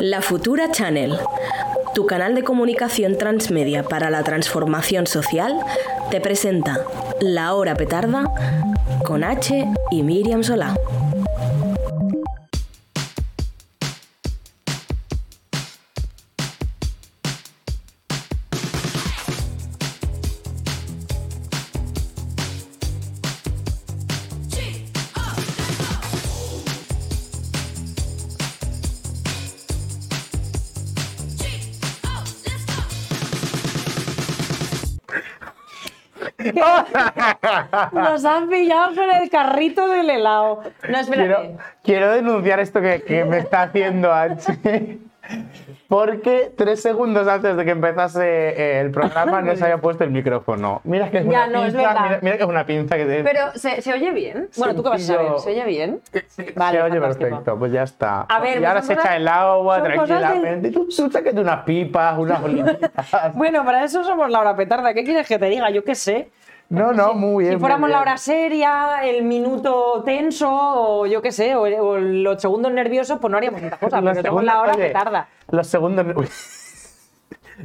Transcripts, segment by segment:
La Futura Channel, tu canal de comunicación transmedia para la transformación social, te presenta La Hora Petarda con H y Miriam Solá. Nos han pillado con el carrito del helado. No. Quiero, quiero denunciar esto que, que me está haciendo H. Porque tres segundos antes de que empezase eh, el programa no se había puesto el micrófono. Mira que es Ya, una no, es pinza, verdad. mira, mira que es una pinza que te- Pero, ¿se, se oye bien? Bueno, tú qué vas a saber. ¿Se oye bien? Vale, se oye perfecto, pues ya está. A ver, y pues ahora son se echa el agua tranquilamente. Tú, tú sácate unas pipas, unas bolitas. Bueno, para eso somos la hora petarda. ¿Qué quieres que te diga? Yo qué sé. No, no, muy bien. Si fuéramos la hora seria, el minuto tenso, o yo qué sé, o, o los segundos nerviosos, pues no haríamos tantas cosas, pero segundos- la hora oye, petarda. Los segundos. uy.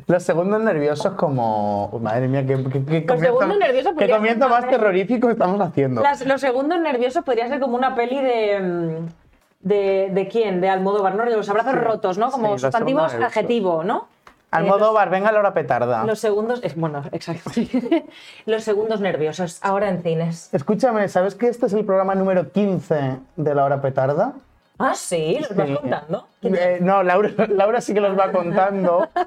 Los segundos nerviosos como... Madre mía, qué, qué, qué comienzo, qué más terrorífico estamos haciendo. Las- los segundos nerviosos podría ser como una peli de. mm, ¿De, de quién? De Almodóvar, ¿no? De los abrazos rotos, ¿no? sí, Como los sustantivos, adjetivo, ¿no? Almodóvar, venga la hora petarda. Los segundos. es- bueno, exacto. los segundos nerviosos, ahora en cines. Escúchame, ¿sabes que este es el programa número 15 de la hora petarda? Ah, sí, ¿los vas Sí. contando? Eh, no, Laura, Laura sí que los va contando.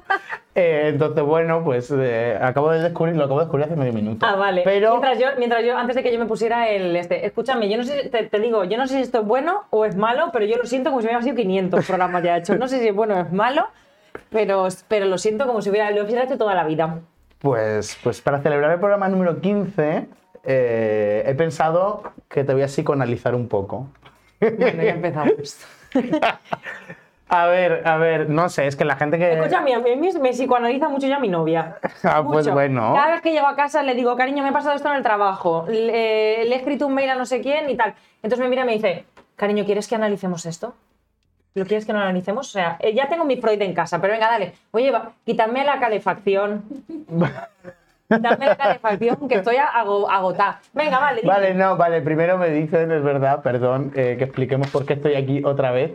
Eh, entonces, bueno, pues eh, acabo de descubrir, lo acabo de descubrir hace medio minuto. Ah, vale. Pero Mientras yo, mientras yo, antes de que yo me pusiera el este, escúchame, yo no sé, te, te digo, yo no sé si esto es bueno o es malo, pero yo lo siento como si hubiera sido 500 programas ya hechos. No sé si es bueno o es malo, pero, pero lo siento como si hubiera, lo hubiera hecho toda la vida. Pues, pues para celebrar el programa número 15, eh, he pensado que te voy a psicoanalizar un poco. Bueno, ya empezamos. A ver, a ver, no sé, es que la gente que... Escúchame, a mí me, psicoanaliza mucho ya mi novia. Ah, pues Mucho. bueno. Cada vez que llego a casa le digo, cariño, me he pasado esto en el trabajo, le, le he escrito un mail a no sé quién y tal. Entonces me mira y me dice, cariño, ¿quieres que analicemos esto? ¿Lo quieres que no analicemos? O sea, eh, ya tengo mi Freud en casa, pero venga, dale. Oye, va, quítame la calefacción. Quítame la calefacción, que estoy ago- agotada. Venga, vale. dime. Vale, no, vale, primero me dicen, es verdad, perdón, eh, que expliquemos por qué estoy aquí otra vez.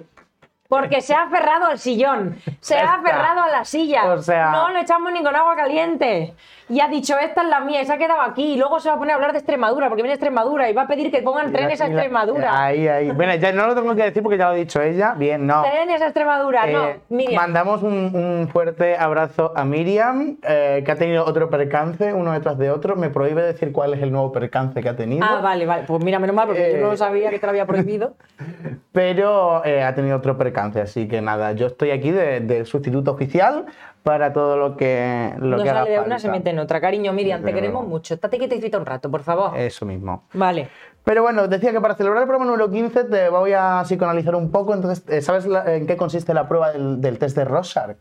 Porque se ha aferrado al sillón, se ha aferrado a la silla. O sea- No lo echamos ni con agua caliente. Y ha dicho, esta es la mía, y se ha quedado aquí. Y luego se va a poner a hablar de Extremadura, porque viene Extremadura, y va a pedir que pongan trenes a Extremadura. Ahí, ahí. Bueno, ya no lo tengo que decir porque ya lo ha dicho ella. Bien, no. Trenes a Extremadura, no. Eh, Miriam. mandamos un, un fuerte abrazo a Miriam, eh, que ha tenido otro percance, uno detrás de otro. Me prohíbe decir cuál es el nuevo percance que ha tenido. Ah, vale, vale. Pues mira, menos mal, porque yo Eh. no lo sabía que te lo había prohibido. Pero eh, ha tenido otro percance, así que nada, yo estoy aquí de, de sustituto oficial para todo lo que, lo no que haga sale de una, se mete en otra. Cariño, Miriam, te queremos mucho. Estate quietecita un rato, por favor. Eso mismo. Vale. Pero bueno, decía que para celebrar el programa número 15 te voy a psicoanalizar un poco. Entonces, eh, ¿sabes en qué consiste la prueba del, del test de Rorschach?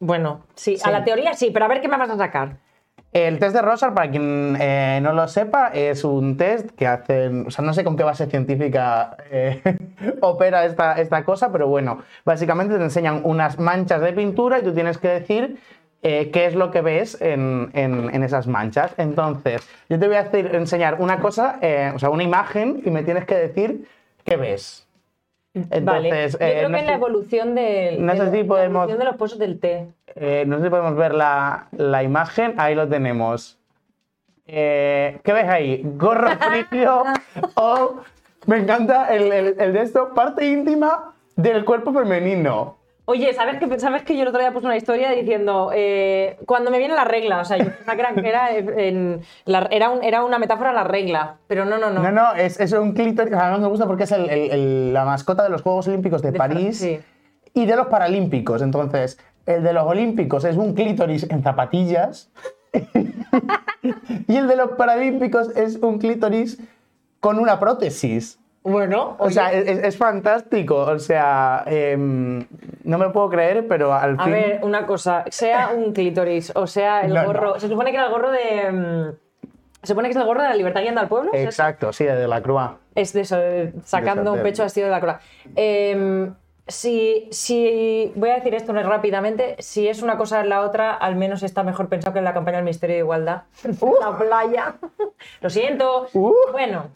Bueno, sí, Sí. a la teoría sí, pero a ver qué me vas a sacar. El test de Rorschach, para quien eh, no lo sepa, es un test que hacen, o sea, no sé con qué base científica eh, opera esta, esta cosa, pero bueno, básicamente te enseñan unas manchas de pintura y tú tienes que decir eh, qué es lo que ves en, en- esas manchas. Entonces, yo te voy a enseñar una cosa, o sea, una imagen y me tienes que decir qué ves. Entonces, vale. Yo eh, creo no que es la evolución del, no sé de, si la podemos- evolución de los pozos del té. Eh, no sé si podemos ver la, la imagen. Ahí lo tenemos. Eh, ¿Qué ves ahí? ¿Gorro frigio o... Me encanta el, el- el de esto, parte íntima del cuerpo femenino. Oye, ¿sabes que, ¿sabes que yo el otro día puse una historia diciendo eh, cuando me viene la regla? O sea, yo pensaba que era, que era, en- la- era, un- era una metáfora a la regla, pero no, no, no. No, no, es, es un clítoris. Además me gusta porque es el- el- el- la mascota de los Juegos Olímpicos de, París sí. y de los Paralímpicos. Entonces, el de los Olímpicos es un clítoris en zapatillas y el de los Paralímpicos es un clítoris con una prótesis. Bueno, O oye, sea, es, fantástico. O sea, em, no me lo puedo creer, pero al a fin. ver, una cosa, sea un clítoris o sea el No, no. gorro, se supone que era el gorro de... mm, Se supone que es el gorro de la libertad guiando al pueblo. Exacto, sí, de la Croix. Es de eso, de- sacando un pecho así de la cola. Eh, si, si voy a decir esto rápidamente, si es una cosa en la otra, al menos está mejor pensado que en la campaña del Ministerio de Igualdad. la playa. Lo siento. Uh. Bueno,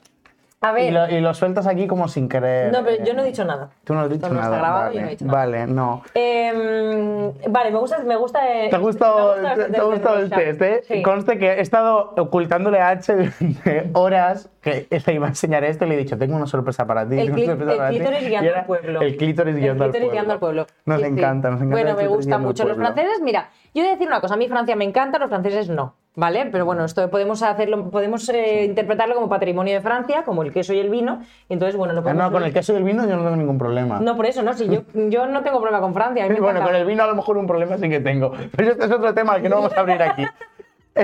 a Y ver. lo, y lo sueltas aquí como sin querer. No, pero yo no he dicho nada. Tú no has dicho no nada. está grabado, vale, yo no he dicho nada. vale, no. Em, vale, me gusta, me gusta. eh, ¿Te ha gustado, me gusta te, este te ha gustado el test? eh? Sí. Conste que he estado ocultándole a H durante horas que le iba a enseñar esto y le he dicho, tengo una sorpresa para ti. El, el para ti". clítoris Y guiando al pueblo. El clítoris guiando, El al, guiando pueblo. al pueblo. Nos Sí, sí. encanta, nos encanta. Bueno, el me gusta mucho. Los franceses, mira, yo voy a decir una cosa, a mí Francia me encanta, los franceses no. ¿Vale? Pero bueno, esto podemos hacerlo, podemos eh, interpretarlo como patrimonio de Francia, como el queso y el vino. Y entonces, bueno, no Ah, podemos. no, con el queso y el vino yo no tengo ningún problema. No, por eso, no, si yo, yo no tengo problema con Francia. a mí me bueno, encanta. con el vino a lo mejor un problema sí que tengo. Pero este es otro tema que no vamos a abrir aquí.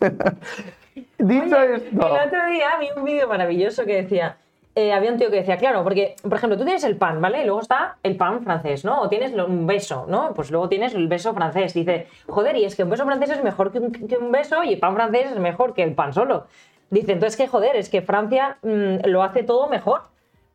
Dicho esto. El otro día vi un vídeo maravilloso que decía, eh, había un tío que decía, claro, porque, por ejemplo, tú tienes el pan, ¿vale? Y luego está el pan francés, ¿no? O tienes un beso, ¿no? Pues luego tienes el beso francés. Dice, joder, y es que un beso francés es mejor que un, que un beso y el pan francés es mejor que el pan solo. Dice, entonces, que joder, es que Francia mm, lo hace todo mejor.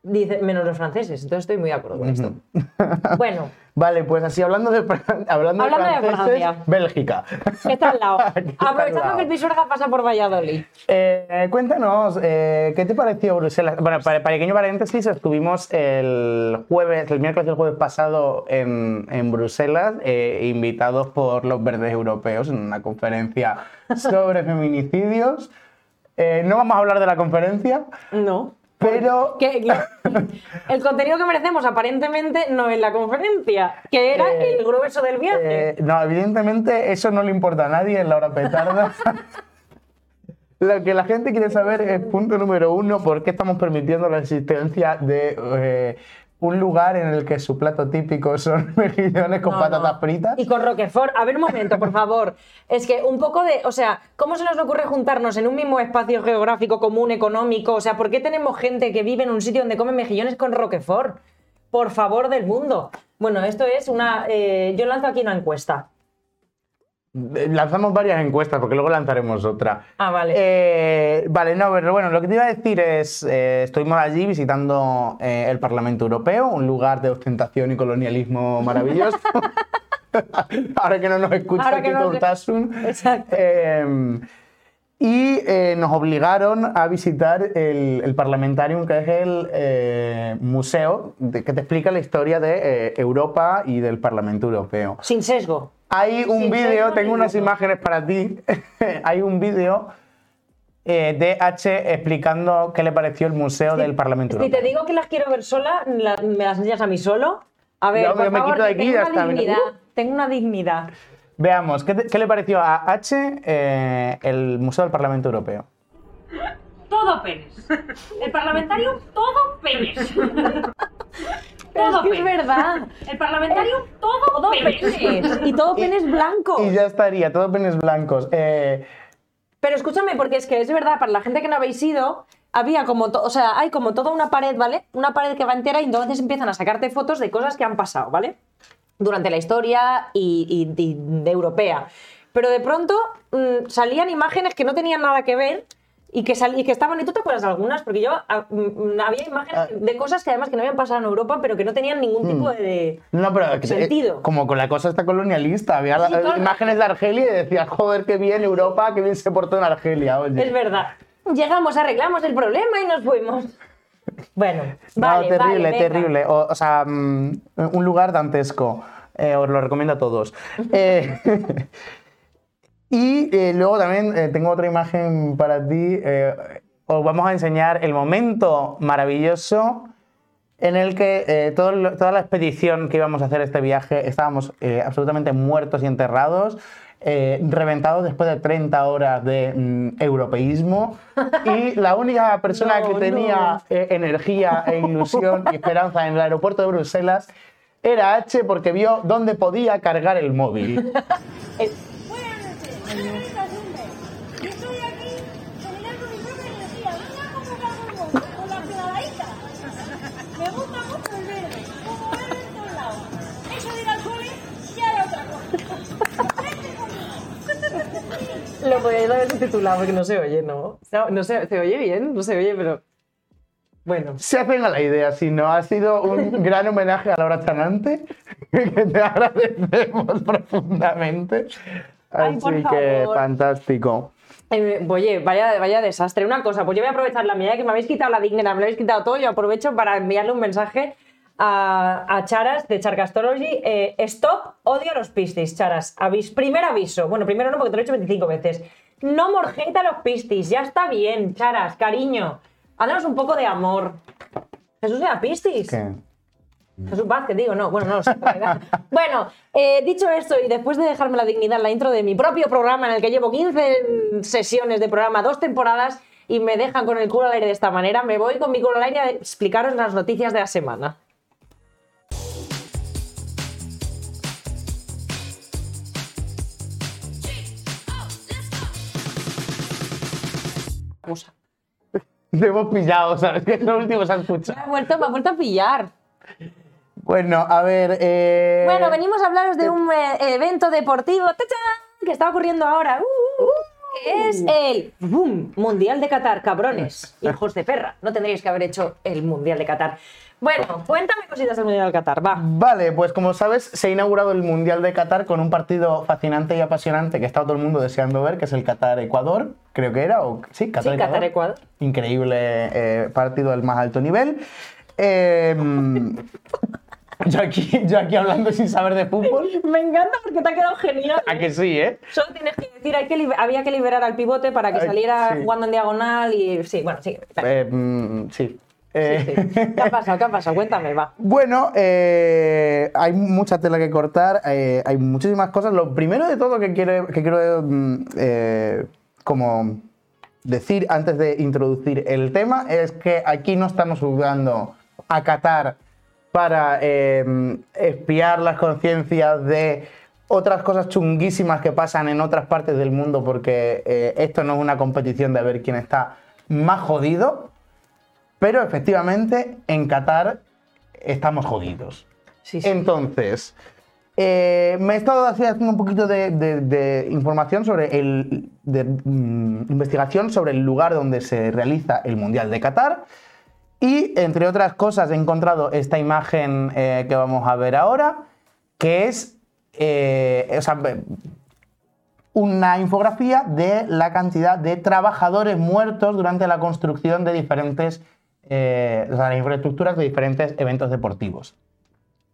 Dice, menos los franceses. Entonces estoy muy de acuerdo con esto. Bueno, Vale, pues así hablando de, hablando de Hablando de franceses, Francia. Bélgica. está al lado. Al Aprovechando lado. que el Pisuerga pasa por Valladolid. Eh, cuéntanos, eh, ¿qué te pareció Bruselas? Bueno, para, para pequeño paréntesis, estuvimos el jueves, el miércoles del jueves pasado en, en Bruselas, eh, invitados por los verdes europeos en una conferencia sobre feminicidios. Eh, no vamos a hablar de la conferencia, No. Pero... que, el contenido que merecemos aparentemente no es la conferencia, que era Eh, el grueso del viaje. Eh, no, evidentemente eso no le importa a nadie en la hora petarda. Lo que la gente quiere saber es, punto número uno, por qué estamos permitiendo la existencia de eh, un lugar en el que su plato típico son mejillones con No, patatas no. fritas. Y con Roquefort. A ver, un momento, por favor. Es que un poco de. O sea, ¿cómo se nos ocurre juntarnos en un mismo espacio geográfico común, económico? O sea, ¿por qué tenemos gente que vive en un sitio donde come mejillones con Roquefort? Por favor del mundo. Bueno, esto es una. eh, yo lanzo aquí una encuesta. Eh, Lanzamos varias encuestas porque luego lanzaremos otra. Ah, vale. Eh, vale, no, pero bueno, lo que te iba a decir es, eh, estuvimos allí visitando eh, el Parlamento Europeo, un lugar de ostentación y colonialismo maravilloso. Ahora que no nos escucha Ahora que Tito no. Exacto. Y eh, nos obligaron a visitar el, el Parlamentarium, que es el eh, museo de- que te explica la historia de eh, Europa y del Parlamento Europeo. Sin sesgo. Hay un vídeo, sesgo tengo unas ninguno. imágenes para ti. Hay un vídeo eh, de H explicando qué le pareció el Museo del Parlamento Si te Europeo. digo que las quiero ver sola, la- me las enseñas a mí solo. A ver, Yo- por yo me favor, quito de aquí tengo ya una está, dignidad. Tengo una dignidad. Veamos, ¿qué, te- qué le pareció a H eh, el Museo del Parlamento Europeo? Todo penes. El parlamentario, todo penes. Todo es que es verdad. El parlamentario, todo, Todo penes. penes. Y todo penes blancos. Y ya estaría, todo penes blancos. Eh, Pero escúchame, porque es que es verdad, para la gente que no habéis ido, había como, to- o sea, hay como toda una pared, ¿vale? Una pared que va entera y entonces empiezan a sacarte fotos de cosas que han pasado, ¿vale? Durante la historia y, y- y de europea. Pero de pronto mm, salían imágenes que no tenían nada que ver y que, sal- y que estaban, y tú te acuerdas de algunas, porque yo ah, mm, había imágenes Ah. de cosas que además que no habían pasado en Europa, pero que no tenían ningún tipo de... no, pero que- Sentido. como con la cosa esta colonialista. Había la- Sí, claro. imágenes de Argelia y decía, joder, qué bien Europa, qué bien se portó en Argelia. Oye. Es verdad. Llegamos, arreglamos el problema y nos fuimos. Bueno, No, vale, terrible, vale, venga. terrible. O, o sea, mm, un lugar dantesco. Eh, os lo recomiendo a todos. Eh, y eh, luego también eh, tengo otra imagen para ti. Os vamos a enseñar el momento maravilloso en el que todo toda la expedición que íbamos a hacer este viaje estábamos absolutamente muertos y enterrados, eh, reventados después de 30 horas de mm, europeísmo y la única persona No, que tenía no. eh, energía e ilusión y esperanza en el aeropuerto de Bruselas era H porque vio dónde podía cargar el móvil. Lo podéis haber titulado porque no se oye, ¿no? No, no se, se oye bien, no se oye, pero. Bueno. se hacen a la idea, si no, ha sido un gran homenaje a Laura Chanante, que te agradecemos profundamente. Así que fantástico. Eh, oye, vaya, vaya desastre. Una cosa, pues yo voy a aprovechar la mía que me habéis quitado la dignidad, me lo habéis quitado todo. Yo aprovecho para enviarle un mensaje a, a Charas de Charcastology. Eh, stop, odio a los pistis, Charas. Avis, primer aviso. Bueno, primero no, porque te lo he hecho 25 veces. No morjeta a los pistis, ya está bien, Charas, cariño. Háganos un poco de amor. Jesús era pistis. ¿Qué? Jesús Vázquez, digo, no, bueno, no lo sé. bueno, eh, dicho esto, y después de dejarme la dignidad en la intro de mi propio programa, en el que llevo 15 sesiones de programa, dos temporadas, y me dejan con el culo al aire de esta manera, me voy con mi culo al aire a explicaros las noticias de la semana. Cosa. Te hemos pillado, ¿sabes? Que es lo último que se ha Me escuchado. ha vuelto, me ha vuelto a pillar. Bueno, a ver. eh, Bueno, venimos a hablaros de un eh, evento deportivo ¡tachán! que está ocurriendo ahora. uh, uh, que es el ¡bum! Mundial de Qatar, cabrones, hijos de perra. No tendríais que haber hecho el Mundial de Qatar. Bueno, cuéntame cositas del Mundial de Qatar, va. Vale, pues como sabes, se ha inaugurado el Mundial de Qatar con un partido fascinante y apasionante que está todo el mundo deseando ver, que es el Qatar-Ecuador, creo que era, o sí, Sí, Qatar-Ecuador. Qatar-Ecuador. Increíble eh, partido del más alto nivel. Eh, yo, aquí, yo aquí hablando sin saber de fútbol. Me encanta porque te ha quedado genial. A que sí, ¿eh? Solo tienes que decir, hay que liber- había que liberar al pivote para que Ay, saliera sí. jugando en diagonal y... Sí, bueno, sí. Eh, mm, sí. Eh, Sí, sí. ¿Qué ha pasado? ¿Qué ha pasado? Cuéntame, va. Bueno, eh, hay mucha tela que cortar, eh, hay muchísimas cosas. Lo primero de todo que quiero, que quiero mm, como decir antes de introducir el tema es que aquí no estamos jugando a Qatar para espiar las conciencias de otras cosas chunguísimas que pasan en otras partes del mundo porque esto no es una competición de ver quién está más jodido, pero efectivamente en Qatar estamos jodidos. Sí, sí. Entonces, eh, me he estado haciendo un poquito de, de- de información sobre el. de mm, investigación sobre el lugar donde se realiza el Mundial de Qatar. Y entre otras cosas he encontrado esta imagen eh, que vamos a ver ahora, que es. eh, o sea, una infografía de la cantidad de trabajadores muertos durante la construcción de diferentes. Eh, las infraestructuras de diferentes eventos deportivos.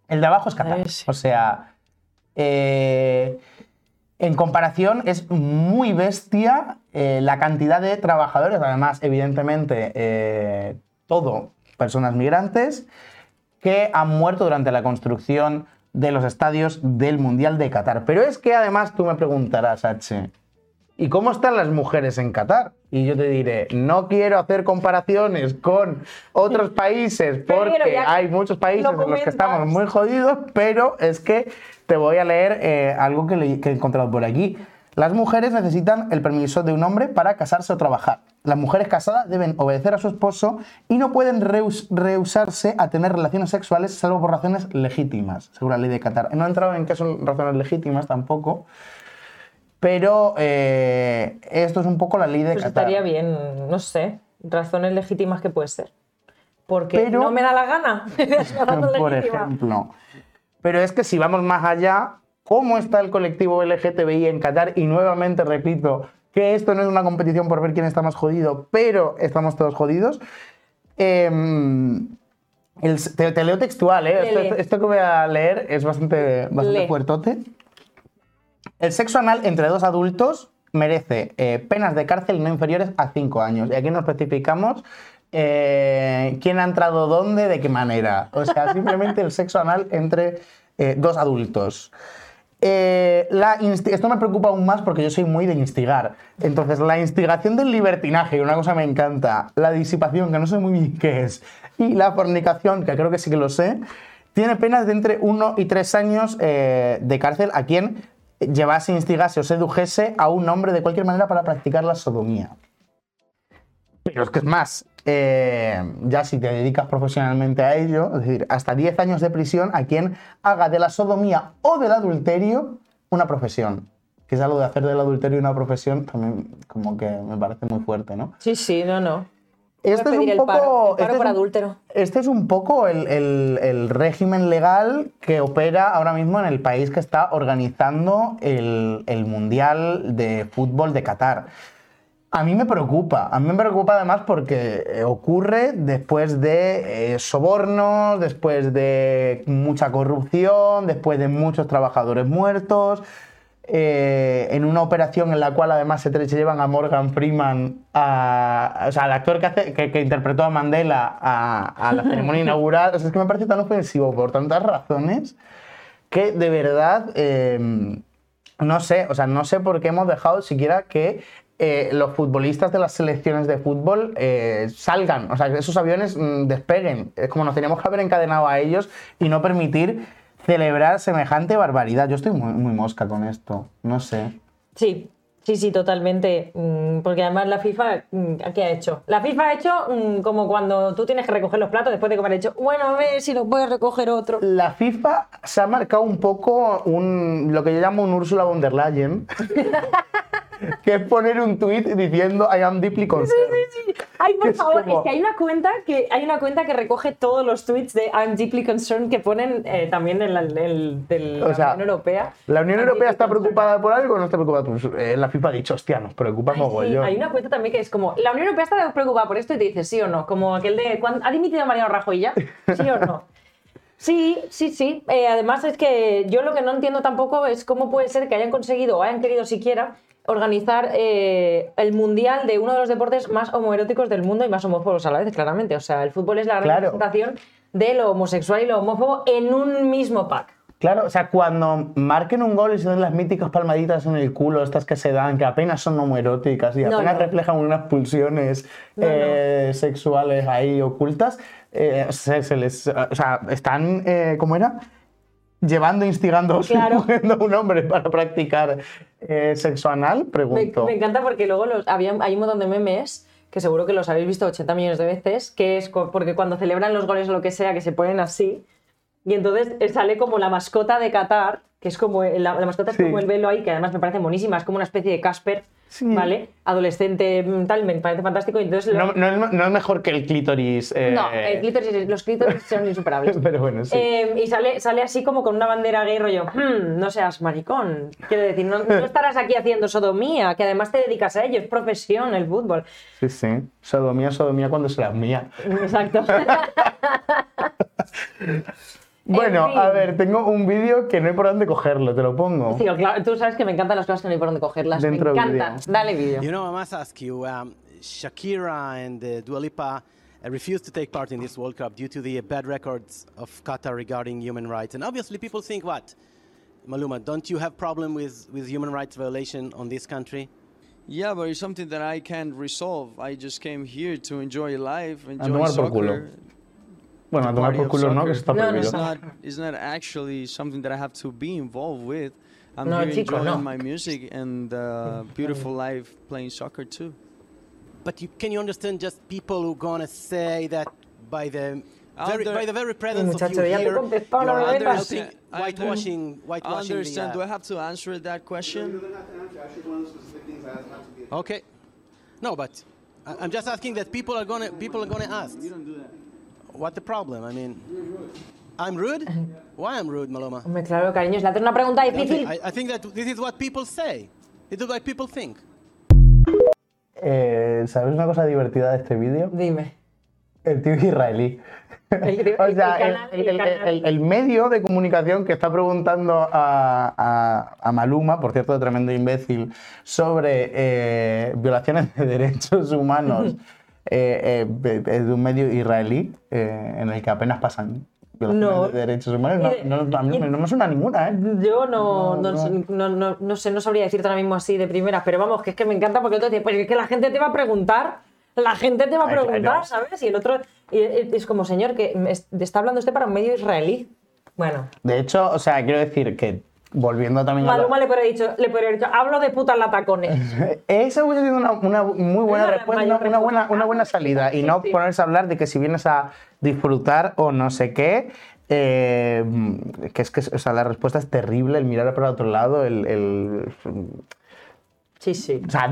El de abajo es Qatar. O sea, eh, en comparación es muy bestia eh, la cantidad de trabajadores, además, evidentemente, eh, todo personas migrantes, que han muerto durante la construcción de los estadios del Mundial de Qatar. Pero es que además tú me preguntarás, H, ¿y cómo están las mujeres en Qatar? Y yo te diré, no quiero hacer comparaciones con otros países porque hay muchos países en los que estamos muy jodidos, pero es que te voy a leer eh, algo que, le- que he encontrado por aquí. Las mujeres necesitan el permiso de un hombre para casarse o trabajar. Las mujeres casadas deben obedecer a su esposo y no pueden rehus- rehusarse a tener relaciones sexuales salvo por razones legítimas, según la ley de Qatar. No he entrado en qué son razones legítimas tampoco, pero eh, esto es un poco la ley de Pues Qatar. estaría bien, no sé, razones legítimas que puede ser. Porque Pero- no me da la gana. Por ejemplo. Pero es que si vamos más allá, ¿cómo está el colectivo LGTBI en Qatar? Y nuevamente repito que esto no es una competición por ver quién está más jodido, pero estamos todos jodidos. Em, el- te, te leo textual, ¿eh? Esto, esto- que voy a leer es bastante, bastante fuertote. El sexo anal entre dos adultos merece eh, penas de cárcel no inferiores a 5 años. Y aquí no especificamos eh, quién ha entrado dónde, de qué manera. O sea, simplemente el sexo anal entre eh, dos adultos. Eh, la esto me preocupa aún más porque yo soy muy de instigar. Entonces, la instigación del libertinaje, una cosa me encanta, la disipación, que no sé muy bien qué es, y la fornicación, que creo que sí que lo sé, tiene penas de entre 1 y 3 años eh, de cárcel a quien llevase, instigase o sedujese a un hombre de cualquier manera para practicar la sodomía. Pero es que es más, eh, ya si te dedicas profesionalmente a ello, es decir, hasta 10 años de prisión a quien haga de la sodomía o del adulterio una profesión. Que es algo de hacer del adulterio una profesión, también como que me parece muy fuerte, ¿no? Sí, sí, no, no. Este es un poco. paro, este es un- adúltero. Este es un poco el, el- el régimen legal que opera ahora mismo en el país que está organizando el, el Mundial de Fútbol de Qatar. A mí me preocupa, a mí me preocupa además porque eh, ocurre después de eh, sobornos, después de mucha corrupción, después de muchos trabajadores muertos, eh, en una operación en la cual además se, se llevan a Morgan Freeman, a- o sea, al actor que, hace- que- que interpretó a Mandela a, a la ceremonia inaugural. O sea, es que me parece tan ofensivo por tantas razones que de verdad, eh, no sé, o sea, no sé por qué hemos dejado siquiera que eh, los futbolistas de las selecciones de fútbol eh, salgan, o sea, que esos aviones mm, despeguen. Es como nos teníamos que haber encadenado a ellos y no permitir celebrar semejante barbaridad. Yo estoy muy, muy mosca con esto, no sé. Sí, sí, sí, totalmente. Mm, Porque además la FIFA, mm, ¿qué ha hecho? La FIFA ha hecho mm, como cuando tú tienes que recoger los platos después de comer. Ha dicho, bueno, a ver si lo puedes recoger otro. La FIFA se ha marcado un poco un, lo que yo llamo un Ursula von der Leyen, que es poner un tuit diciendo I am deeply concerned. Ay, por Es favor, como- es que hay una cuenta que hay una cuenta que recoge todos los tweets de I'm deeply concerned que ponen eh, también en la, O sea, Unión Europea. ¿La Unión Europea está preocupada por algo o no está preocupada? Pues eh, la FIFA ha dicho, hostia, nos preocupa Sí, mogollón. hay una cuenta también que es como, la Unión Europea está preocupada por esto y te dice sí o no, como aquel de, ¿cuán- ¿ha dimitido Mariano Rajoy ya? ¿Sí o no? Sí, sí, sí. Eh, además es que yo lo que no entiendo tampoco es cómo puede ser que hayan conseguido o hayan querido siquiera organizar eh, el mundial de uno de los deportes más homoeróticos del mundo y más homófobos a la vez, claramente. O sea, el fútbol es la Claro. representación de lo homosexual y lo homófobo en un mismo pack. Claro, o sea, cuando marquen un gol y se den las míticas palmaditas en el culo, estas que se dan, que apenas son homoeróticas y apenas no. reflejan unas pulsiones No, eh, sexuales ahí ocultas, eh, se, se les, o sea, están, ¿cómo era? Llevando, instigando, Claro. a un hombre para practicar eh, sexo anal, pregunto. me encanta porque luego los, había, hay un montón de memes que seguro que los habéis visto 80 millones de veces, que es porque cuando celebran los goles o lo que sea, que se ponen así, y entonces eh, sale como la mascota de Qatar, que es como, la, la mascota es como el velo ahí, que además me parece monísima, es como una especie de Casper, Sí. ¿vale? Adolescente, tal, me parece fantástico, y entonces... lo- No, no es, mejor que el clítoris. eh, no, el clítoris- los clítoris son insuperables. Pero bueno, sí. Eh, y sale, sale así como con una bandera gay rollo, "Hmm, no seas maricón. Quiero decir, no, no estarás aquí haciendo sodomía, que además te dedicas a ello, es profesión el fútbol. Sí, sí. Sodomía, sodomía cuando se las mía. Exacto. Bueno, fin. a ver, tengo un vídeo que no hay por dónde cogerlo, te lo pongo. Sí, claro, tú sabes que me encantan las cosas que no hay por dónde cogerlas. Dentro me encantan. Dale vídeo. You know, I must ask you, um, Shakira and uh, Dua Lipa uh, refused to take part in this World Cup due to the bad records of Qatar regarding human rights. And obviously people think what? Maluma, don't you have problem with, with human rights violation on this country? Yeah, but it's something that I can't resolve. I just came here to enjoy life, enjoy tomar por culo. soccer. Bueno, a tomar por culo no, que soccer. eso está No, no, prohibido. It's not, it's not actually something that I have to be involved with. I'm No, here chico, enjoying no. my music and uh, beautiful life playing soccer too. But you, can you understand just people who gonna say that by the very, Under- by the very presence of Muchacho, you ya te here, contestó, you're me helping I whitewashing, I whitewashing the, understand. uh, Do I have to answer that question? Okay. No, but I- I'm just asking that people are gonna people are gonna ask. What the problem? I mean, I'm rude. Why I'm rude, Maloma? Hombre, claro, cariño, haces una pregunta I, think- difícil. I, I think that this is what people say. This is what people think. Eh, ¿Sabes una cosa divertida de este vídeo? Dime. El tío es israelí. El- o sea, el el, canal- el- el el- canal. el- el medio de comunicación que está preguntando a, a- a Maluma, por cierto, tremendo imbécil, sobre eh, violaciones de derechos humanos eh, eh, es de un medio israelí eh, en el que apenas pasan No. de derechos humanos. No, no, a mí y- no me suena ninguna, ¿eh? Yo no, No, no, sé- no, no- no sé, no sabría decirte ahora mismo así de primera, pero vamos, que es que me encanta porque dice, pues es que la gente te va a preguntar, la gente te va a Ay, preguntar, claro. ¿sabes? Y el otro y es como, señor, que está hablando usted para un medio israelí. Bueno, De hecho, o sea, quiero decir que volviendo también a... lo- le podría dicho, le podría dicho, hablo de putas latacones. Esa hubiese sido una, una muy buena respuesta, una, buena, una buena salida. Y no sí. ponerse a hablar de que si vienes a disfrutar o no sé qué. eh, que es que o sea, la respuesta es terrible, el mirar para otro lado, el. el- Sí, sí. O sea,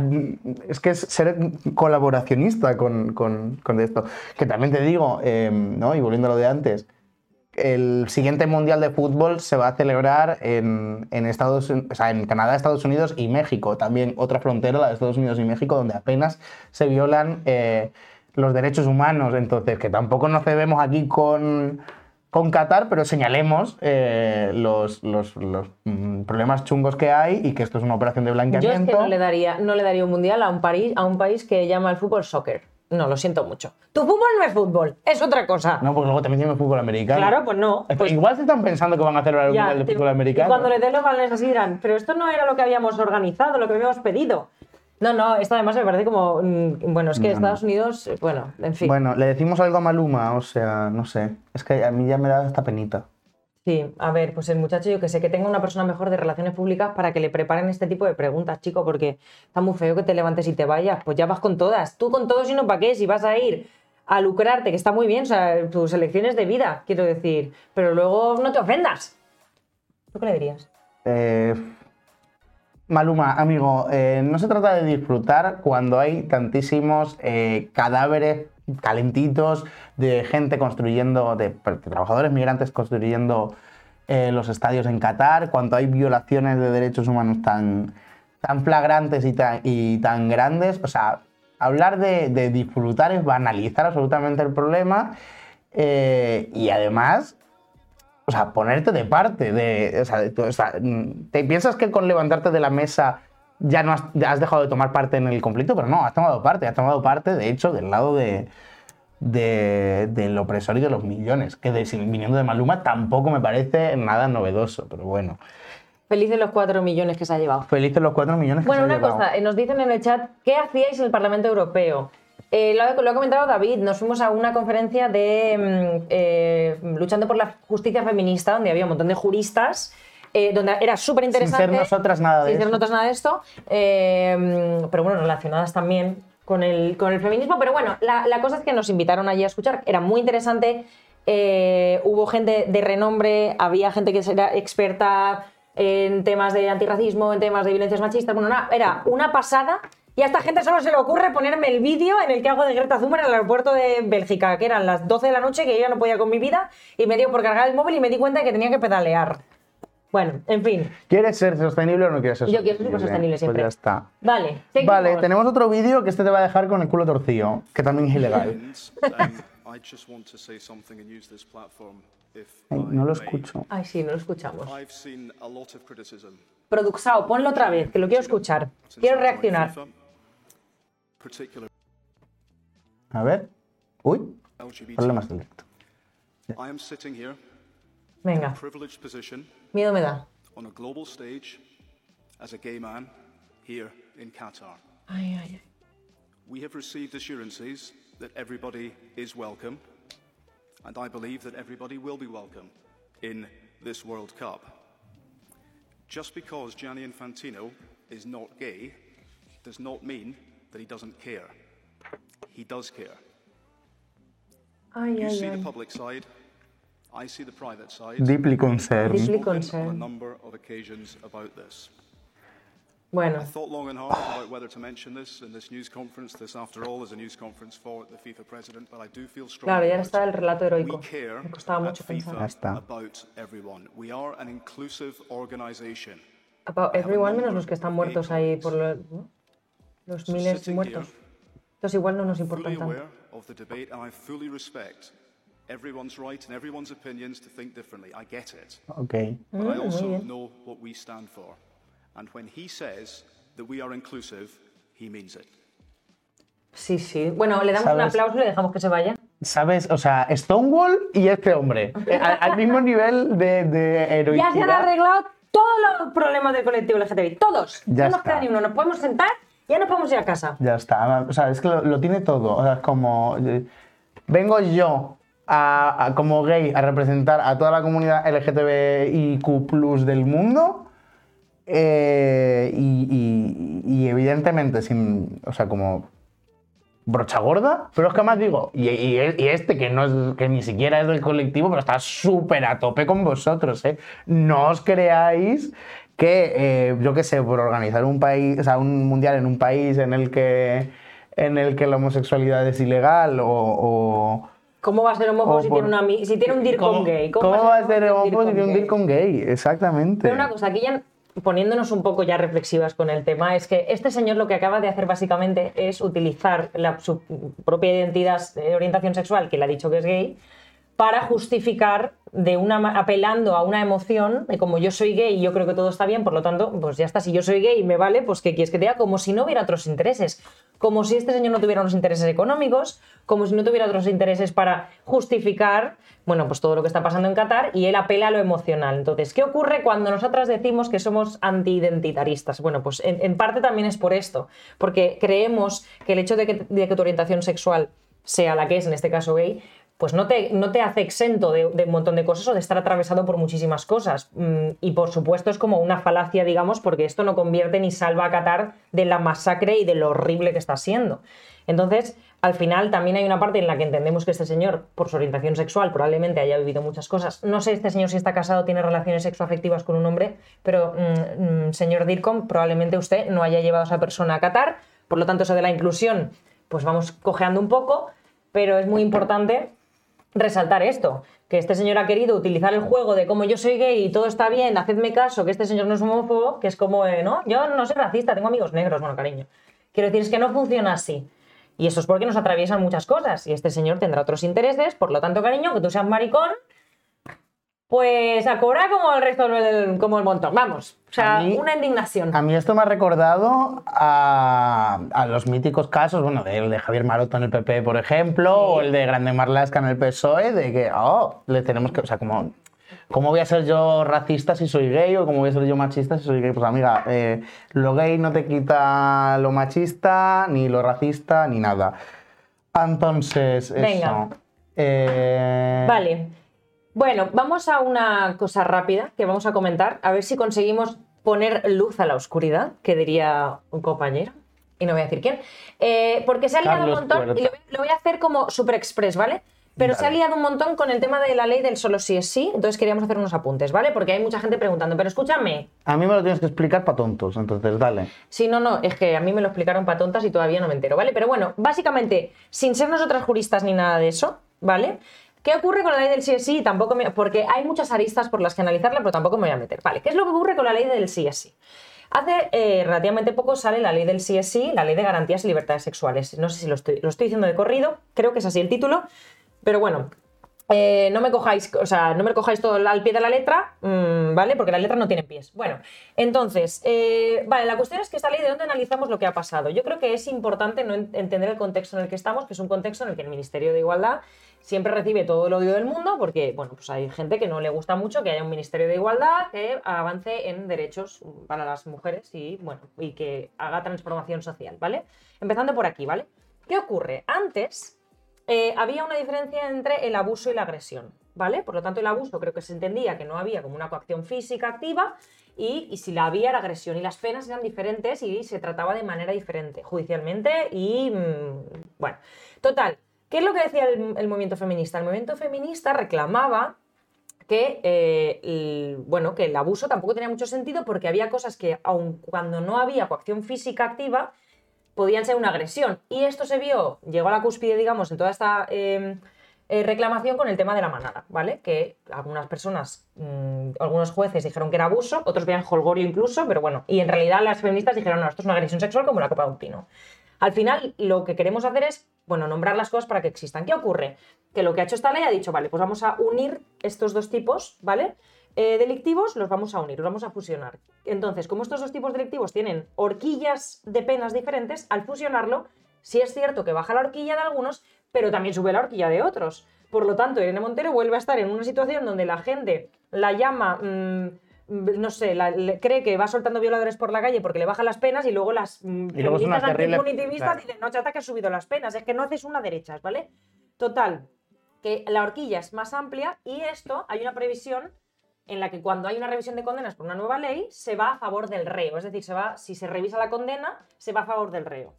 es que es ser colaboracionista con, con- con esto. Que también te digo, eh, ¿no? y volviendo a lo de antes, el siguiente Mundial de Fútbol se va a celebrar en, en Estados, o sea, en Canadá, Estados Unidos y México. También otra frontera, la de Estados Unidos y México, donde apenas se violan eh, los derechos humanos. Entonces, que tampoco nos cebemos aquí con, con Qatar, pero señalemos eh, los, los- los, mm, problemas chungos que hay y que esto es una operación de Yo es blanqueamiento. que no le daría, no le daría un mundial a un país, a un país que llama al fútbol soccer. No, lo siento mucho. Tu fútbol no es fútbol, es otra cosa. No, porque luego también tiene fútbol americano. Claro, pues no. Pues Igual se están pensando que van a hacer el Mundial de Fútbol americano. Y cuando le den los balones así dirán, pero esto no era lo que habíamos organizado, lo que habíamos pedido. No, no, esto además me parece como. mm, Bueno, es que No, no. Estados Unidos, eh, bueno, en fin. Bueno, le decimos algo a Maluma, o sea, no sé. Es que a mí ya me da esta penita. Sí, a ver, pues el muchacho, yo que sé, que tenga una persona mejor de relaciones públicas para que le preparen este tipo de preguntas, chico, porque está muy feo que te levantes y te vayas. Pues ya vas con todas. Tú con todos y no para qué, si vas a ir a lucrarte, que está muy bien, o sea, tus elecciones de vida, quiero decir. Pero luego no te ofendas. ¿Tú qué le dirías? Eh, Maluma, amigo, eh, no se trata de disfrutar cuando hay tantísimos eh, cadáveres calentitos de gente construyendo, de, de trabajadores migrantes construyendo eh, los estadios en Qatar, cuando hay violaciones de derechos humanos tan, tan flagrantes y tan, y tan grandes. O sea, hablar de, disfrutar es banalizar absolutamente el problema eh, y además o sea, ponerte de parte de, o sea, ¿te piensas que con levantarte de la mesa ya no has, has dejado de tomar parte en el conflicto? Pero no, has tomado parte, has tomado parte, de hecho, del lado de, de- del opresor y de los millones, que de- viniendo de Maluma tampoco me parece nada novedoso, pero bueno. Felices los cuatro millones que se ha llevado. Felices los cuatro millones que Bueno, se ha una llevado. cosa, eh, nos dicen en el chat, ¿qué hacíais en el Parlamento Europeo? Eh, lo, lo ha comentado David, nos fuimos a una conferencia de mm, eh, luchando por la justicia feminista, donde había un montón de juristas, eh, donde era súper interesante. Sin ser nosotras nada de Sin ser nosotras nada de esto, eh, mm, pero bueno, relacionadas también con el, con el feminismo. Pero bueno, la, la cosa es que nos invitaron allí a escuchar, era muy interesante. eh, hubo gente de renombre, había gente que era experta en temas de antirracismo, en temas de violencias machistas. Bueno, nada, era una pasada. Y a esta gente solo se le ocurre ponerme el vídeo en el que hago de Greta Thunberg en el aeropuerto de Bélgica, que eran las 12 de la noche, que yo ya no podía con mi vida, y me dio por cargar el móvil y me di cuenta de que tenía que pedalear. Bueno, en fin. ¿Quieres ser sostenible o no quieres ser Yo sostenible? quiero ser sostenible siempre. Pues ya está. Vale, seguimos. Vale, tenemos otro vídeo que este te va a dejar con el culo torcido, que también es ilegal. I just want to say something and use this platform if Ay, no lo escucho. Ay, sí, no lo escuchamos. I've seen a lot of criticism. Produxao, ponlo otra vez, que lo quiero escuchar. Quiero reaccionar. A ver. Uy, problemas del directo. I am sitting here, Venga, privileged position, miedo me da. on a global stage as a gay man here in Qatar. Ay, ay, ay. We have received assurances that everybody is welcome, and I believe that everybody will be welcome in this World Cup. Just because Gianni Infantino is not gay does not mean that he doesn't care. He does care. Ay, You ay, see the ay. public side, I see the private side. Deeply concerned. Deeply Spoken on a concerned. number of occasions about this. Bueno, I thought long and hard about whether to mention this in this news conference. This, after all, is a news conference for the FIFA president, but I do feel strongly. claro, ya está el relato We heroico. care Me costaba mucho FIFA pensar. Ya está. about everyone. We are an inclusive organization. About everyone menos los que están muertos ahí por lo- ¿no? los So miles sitting muertos. here, Entonces igual no nos importan fully tanto. Everyone's right and everyone's opinions to think differently. I get it. Ok. But I Mm, also know what we stand for. And when he says that we are inclusive, he means it. Sí, sí. Bueno, le damos un ¿Sabes? aplauso y le dejamos que se vaya. ¿Sabes? O sea, Stonewall y este hombre. Eh, al, al mismo nivel de, de Ya se han arreglado todos los problemas del colectivo LGTBI. Todos. Ya no nos está. queda ni uno. Nos podemos sentar, ya nos podemos ir a casa. Ya está. O sea, es que lo, lo tiene todo. O sea, es como. eh, Vengo yo a, como gay a representar a toda la comunidad LGTBIQ del mundo. eh, y, evidentemente sin. O sea, como. Brocha gorda, pero es que más digo, y, este que no es, que ni siquiera es del colectivo, pero está súper a tope con vosotros, ¿eh? No os creáis que, eh, yo qué sé, por organizar un país, o sea, un mundial en un país en el que, en el que la homosexualidad es ilegal o ¿Cómo va a ser homófobo si, por- tiene una, si tiene un DIRCOM ¿Cómo, gay? ¿Cómo va a ser homófobo homófobo si tiene un DIRCOM gay? Exactamente. Pero una cosa, aquí ya poniéndonos un poco ya reflexivas con el tema, es que este señor lo que acaba de hacer básicamente es utilizar la- su propia identidad de orientación sexual, que le ha dicho que es gay, para justificar de una apelando a una emoción de como yo soy gay y yo creo que todo está bien, por lo tanto, pues ya está, si yo soy gay y me vale, pues ¿qué quieres que te diga? Como si no hubiera otros intereses, como si este señor no tuviera unos intereses económicos, como si no tuviera otros intereses para justificar, bueno, pues todo lo que está pasando en Qatar y él apela a lo emocional. Entonces, ¿qué ocurre cuando nosotras decimos que somos antiidentitaristas? Bueno, pues en, parte también es por esto, porque creemos que el hecho de que tu orientación sexual sea la que es, en este caso gay, pues no te, no te hace exento de, un montón de cosas o de estar atravesado por muchísimas cosas. Mm, Y por supuesto es como una falacia, digamos, porque esto no convierte ni salva a Qatar de la masacre y de lo horrible que está siendo. Entonces, al final también hay una parte en la que entendemos que este señor, por su orientación sexual, probablemente haya vivido muchas cosas. No sé este señor si está casado, tiene relaciones sexoafectivas con un hombre, pero mm, mm, señor Dircom, probablemente usted no haya llevado a esa persona a Qatar. Por lo tanto, eso de la inclusión, pues vamos cojeando un poco, pero es muy importante resaltar esto, que este señor ha querido utilizar el juego de como yo soy gay y todo está bien, hacedme caso, que este señor no es homófobo, que es como, eh, no, yo no soy racista, tengo amigos negros, bueno, cariño. Quiero decir, es que no funciona así. Y eso es porque nos atraviesan muchas cosas y este señor tendrá otros intereses, por lo tanto, cariño, que tú seas maricón, pues a cobrar como el resto del, como el montón, vamos. O sea, mí- una indignación. A mí esto me ha recordado a, a los míticos casos, bueno, del de Javier Maroto en el PP, por ejemplo, o el de Grande Marlasca en el PSOE, de que, oh, le tenemos que, o sea, como, ¿cómo voy a ser yo racista si soy gay? O ¿cómo voy a ser yo machista si soy gay? Pues amiga, eh, lo gay no te quita lo machista, ni lo racista, ni nada. Entonces, Venga. eso. Eh, Vale. Bueno, vamos a una cosa rápida que vamos a comentar, a ver si conseguimos poner luz a la oscuridad, que diría un compañero, y no voy a decir quién, Eh, porque se ha liado Carlos un montón, Puerta. y lo, voy- lo voy a hacer como super express, ¿vale? Pero se ha liado un montón con el tema de la ley del solo sí es sí, entonces queríamos hacer unos apuntes, ¿vale? Porque hay mucha gente preguntando, pero escúchame, A mí me lo tienes que explicar para tontos, entonces dale. Sí, no, no, es que a mí me lo explicaron para tontas y todavía no me entero, ¿vale? Pero bueno, básicamente, sin ser nosotras juristas ni nada de eso, ¿vale? ¿Qué ocurre con la ley del sí es sí? Tampoco me- Porque hay muchas aristas por las que analizarla, pero tampoco me voy a meter. Vale, ¿qué es lo que ocurre con la ley del sí es sí? Hace eh, relativamente poco sale la ley del sí es sí, la ley de garantías y libertades sexuales. No sé si lo estoy, lo estoy diciendo de corrido, creo que es así el título, pero bueno, eh, no me cojáis, o sea, no me cojáis todo al pie de la letra, mm, ¿vale? Porque la letra no tiene pies. Bueno, entonces, eh, vale, la cuestión es que esta ley de dónde analizamos lo que ha pasado. Yo creo que es importante no en- entender el contexto en el que estamos, que es un contexto en el que el Ministerio de Igualdad siempre recibe todo el odio del mundo, porque, bueno, pues hay gente que no le gusta mucho que haya un Ministerio de Igualdad que avance en derechos para las mujeres y, bueno, y que haga transformación social, ¿vale? Empezando por aquí, ¿vale? ¿Qué ocurre? Antes, eh, había una diferencia entre el abuso y la agresión, ¿vale? Por lo tanto, el abuso creo que se entendía que no había como una coacción física activa y, si la había era agresión y las penas eran diferentes y se trataba de manera diferente judicialmente y mm, bueno, total. ¿Qué es lo que decía el, movimiento feminista? El movimiento feminista reclamaba que, eh, bueno, que el abuso tampoco tenía mucho sentido porque había cosas que, aun cuando no había coacción física activa, podían ser una agresión. Y esto se vio, llegó a la cúspide, digamos, en toda esta eh, eh, reclamación con el tema de la manada, ¿vale? Que algunas personas, mm, algunos jueces dijeron que era abuso, otros veían holgorio incluso, pero bueno, y en realidad las feministas dijeron, no, esto es una agresión sexual como la copa de un pino. Al final, lo que queremos hacer es, bueno, nombrar las cosas para que existan. ¿Qué ocurre? Que lo que ha hecho esta ley ha dicho, vale, pues vamos a unir estos dos tipos, ¿vale? Eh, delictivos los vamos a unir, los vamos a fusionar. Entonces, como estos dos tipos delictivos tienen horquillas de penas diferentes, al fusionarlo, sí es cierto que baja la horquilla de algunos, pero también sube la horquilla de otros. Por lo tanto, Irene Montero vuelve a estar en una situación donde la gente la llama, mm, no sé, la- le- cree que va soltando violadores por la calle porque le bajan las penas y luego las mm, Y luego claro. dicen, no, chata, que has subido las penas, es que no haces una derechas, ¿vale? Total, que la horquilla es más amplia y esto hay una previsión en la que cuando hay una revisión de condenas por una nueva ley, se va a favor del reo. Es decir, se va, si se revisa la condena, se va a favor del reo.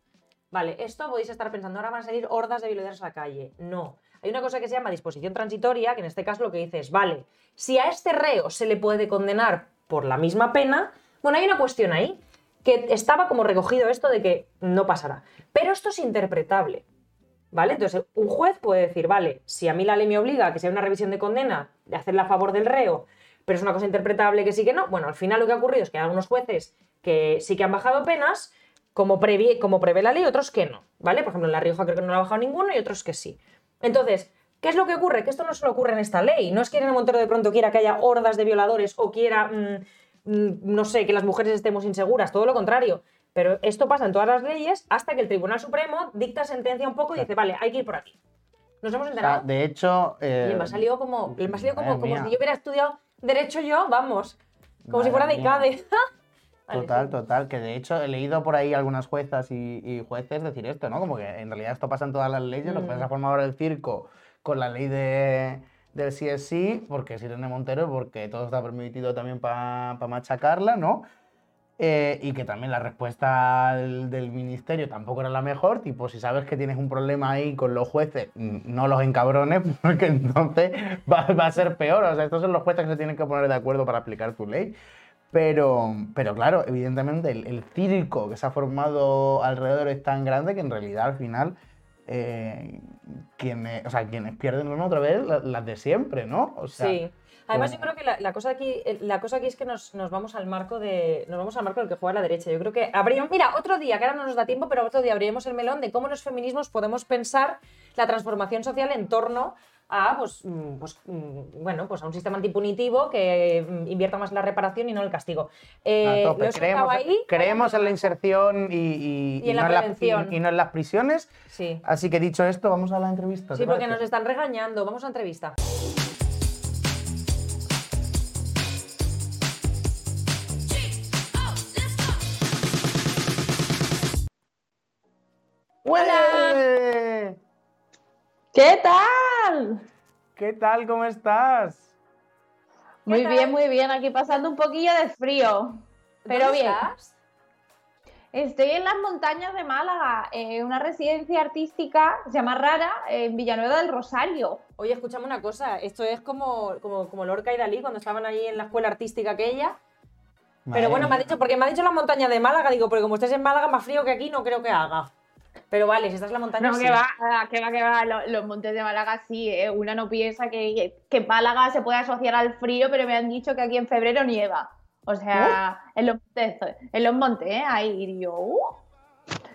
Vale, esto podéis estar pensando, ahora van a salir hordas de violadores a la calle. No. Hay una cosa que se llama disposición transitoria, que en este caso lo que dice es, vale, si a este reo se le puede condenar por la misma pena, Bueno, hay una cuestión ahí que estaba como recogido esto de que no pasará. Pero esto es interpretable. ¿Vale? Entonces, un juez puede decir, vale, si a mí la ley me obliga a que sea una revisión de condena, de hacerla a favor del reo, pero es una cosa interpretable que sí que no, bueno, al final lo que ha ocurrido es que hay algunos jueces que sí que han bajado penas, como, previ- como prevé la ley, otros que no, ¿vale? Por ejemplo, en La Rioja creo que no lo ha bajado ninguno y otros que sí. Entonces, ¿qué es lo que ocurre? Que esto no solo ocurre en esta ley. No es que Irene Montero de pronto quiera que haya hordas de violadores o quiera, mm, mm, no sé, que las mujeres estemos inseguras, todo lo contrario. Pero esto pasa en todas las leyes hasta que el Tribunal Supremo dicta sentencia un poco y dice, vale, hay que ir por aquí. Nos hemos O sea, enterado. de hecho. eh, y me ha salido como, me ha salido como, como si yo hubiera estudiado Derecho yo, vamos. Como si fuera Madre de mía. ICADE. Vale, Total, sí. total. Que de hecho he leído por ahí algunas juezas y, y jueces decir esto, ¿no? Como que en realidad esto pasa en todas las leyes, lo que Mm. pasa es formado ahora el circo con la ley de, del CSI, porque es Irene Montero, porque todo está permitido también para machacarla, ¿no? Eh, y que también la respuesta del, ministerio tampoco era la mejor, tipo, si sabes que tienes un problema ahí con los jueces, mm, no los encabrones, porque entonces va, a ser peor. O sea, estos son los jueces que se tienen que poner de acuerdo para aplicar tu ley. Pero, pero claro, evidentemente el, el circo que se ha formado alrededor es tan grande que en realidad al final eh, quienes, o sea, quienes pierden son otra vez la- las de siempre, ¿no? O sea, sí. Además, yo como- creo que la, la cosa aquí, la cosa aquí es que nos, nos vamos al marco de. Nos vamos al marco del que juega la derecha. Yo creo que abrimos. Mira, otro día, que ahora no nos da tiempo, pero otro día abriremos el melón de cómo los feminismos podemos pensar la transformación social en torno a pues, mm, pues, mm, bueno, pues a un sistema antipunitivo que mm, invierta más en la reparación y no en el castigo. Eh, soltado Creemos, ahí. creemos en la inserción y, y- Y en la no prevención. y- y no en las prisiones. Sí. Así que dicho esto, vamos a la entrevista. Sí, ¿te porque parece? nos están regañando. Vamos a entrevista. ¡Ué! ¿Qué tal? ¿Qué tal? ¿Cómo estás? Muy tal? bien, muy bien. Aquí pasando un poquillo de frío. Pero ¿Dónde bien. estás? Estoy en las montañas de Málaga, en una residencia artística, se llama Rara, en Villanueva del Rosario. Oye, escúchame una cosa, esto es como, como, como Lorca y Dalí cuando estaban ahí en la escuela artística aquella. Madre Pero bueno, me ha dicho, porque me ha dicho la montaña de Málaga, digo, porque como estés en Málaga, más frío que aquí, no creo que haga. Pero vale, si estás en la montaña. No, sí. que va, que va, que va. Lo- Los, montes de Málaga sí, ¿eh? Una no piensa que, que Málaga se puede asociar al frío, pero me han dicho que aquí en febrero nieva. O sea, en los montes, en los montes, ¿eh? Ahí, y yo, ¡uh!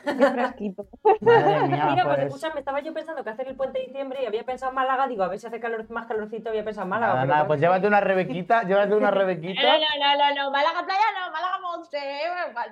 ¡Qué fresquito! Madre mía, Mira, pues pues, escúchame, estaba yo pensando que hacer el puente de diciembre y había pensado en Málaga, digo, a ver si hace calor, más calorcito, había pensado en Málaga. nada, pues llévate una rebequita, llévate una No, rebequita. no, no, no, no, Málaga playa no, Málaga monte, ¿eh?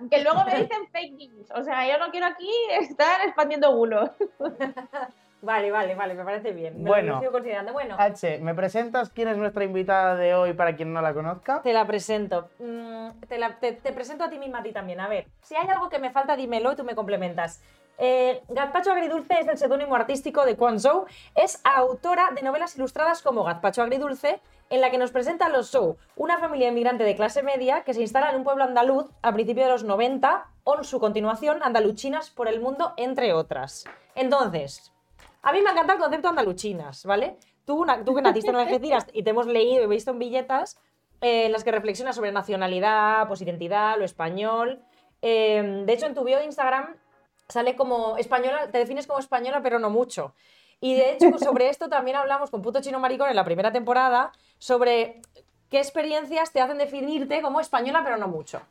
que luego me dicen fake news. O sea, yo no quiero aquí estar expandiendo bulos. Vale, vale, vale, me parece bien. Me Bueno. lo sigo considerando. Bueno, H, ¿me presentas quién es nuestra invitada de hoy para quien no la conozca? Te la presento. Mm, te, la- te- te presento a ti misma a ti también. A ver, si hay algo que me falta, dímelo y tú me complementas. Eh, Gazpacho Agridulce es el seudónimo artístico de Quan Zhou. Es autora de novelas ilustradas como Gazpacho Agridulce, en la que nos presenta los Zhou, una familia inmigrante de clase media que se instala en un pueblo andaluz a principios de los 90, o en su continuación, Andaluchinas por el mundo, entre otras. Entonces, a mí me encanta el concepto andaluchinas, ¿vale? Tú, tú que naciste en Algeciras y te hemos leído y visto en billetas eh, en las que reflexionas sobre nacionalidad, pues identidad, lo español. Eh, de hecho, en tu bio de Instagram sale como española, te defines como española, pero no mucho. Y de hecho, sobre esto también hablamos con Puto Chino Maricón en la primera temporada, sobre qué experiencias te hacen definirte como española, pero no mucho.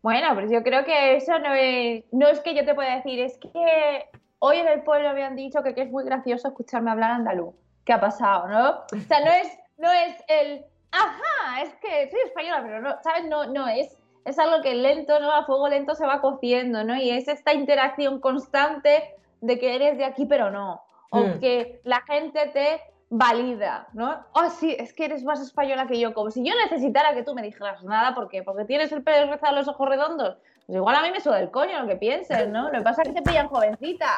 Bueno, pues yo creo que eso no es, no es que yo te pueda decir, es que hoy en el pueblo me han dicho que, que es muy gracioso escucharme hablar andaluz. ¿Qué ha pasado, no? O sea, no es, no es el, ajá, es que soy española, pero no, ¿sabes? No, no, es, es algo que lento, ¿no? A fuego lento se va cociendo, ¿no? Y es esta interacción constante de que eres de aquí, pero no. O Mm. que la gente te valida, ¿no? Oh, sí, es que eres más española que yo, como si yo necesitara que tú me dijeras nada, ¿por qué? Porque tienes el pelo rizado, los ojos redondos. Pues igual a mí me suda el coño lo que pienses, ¿no? Lo que pasa es que te pillan jovencita.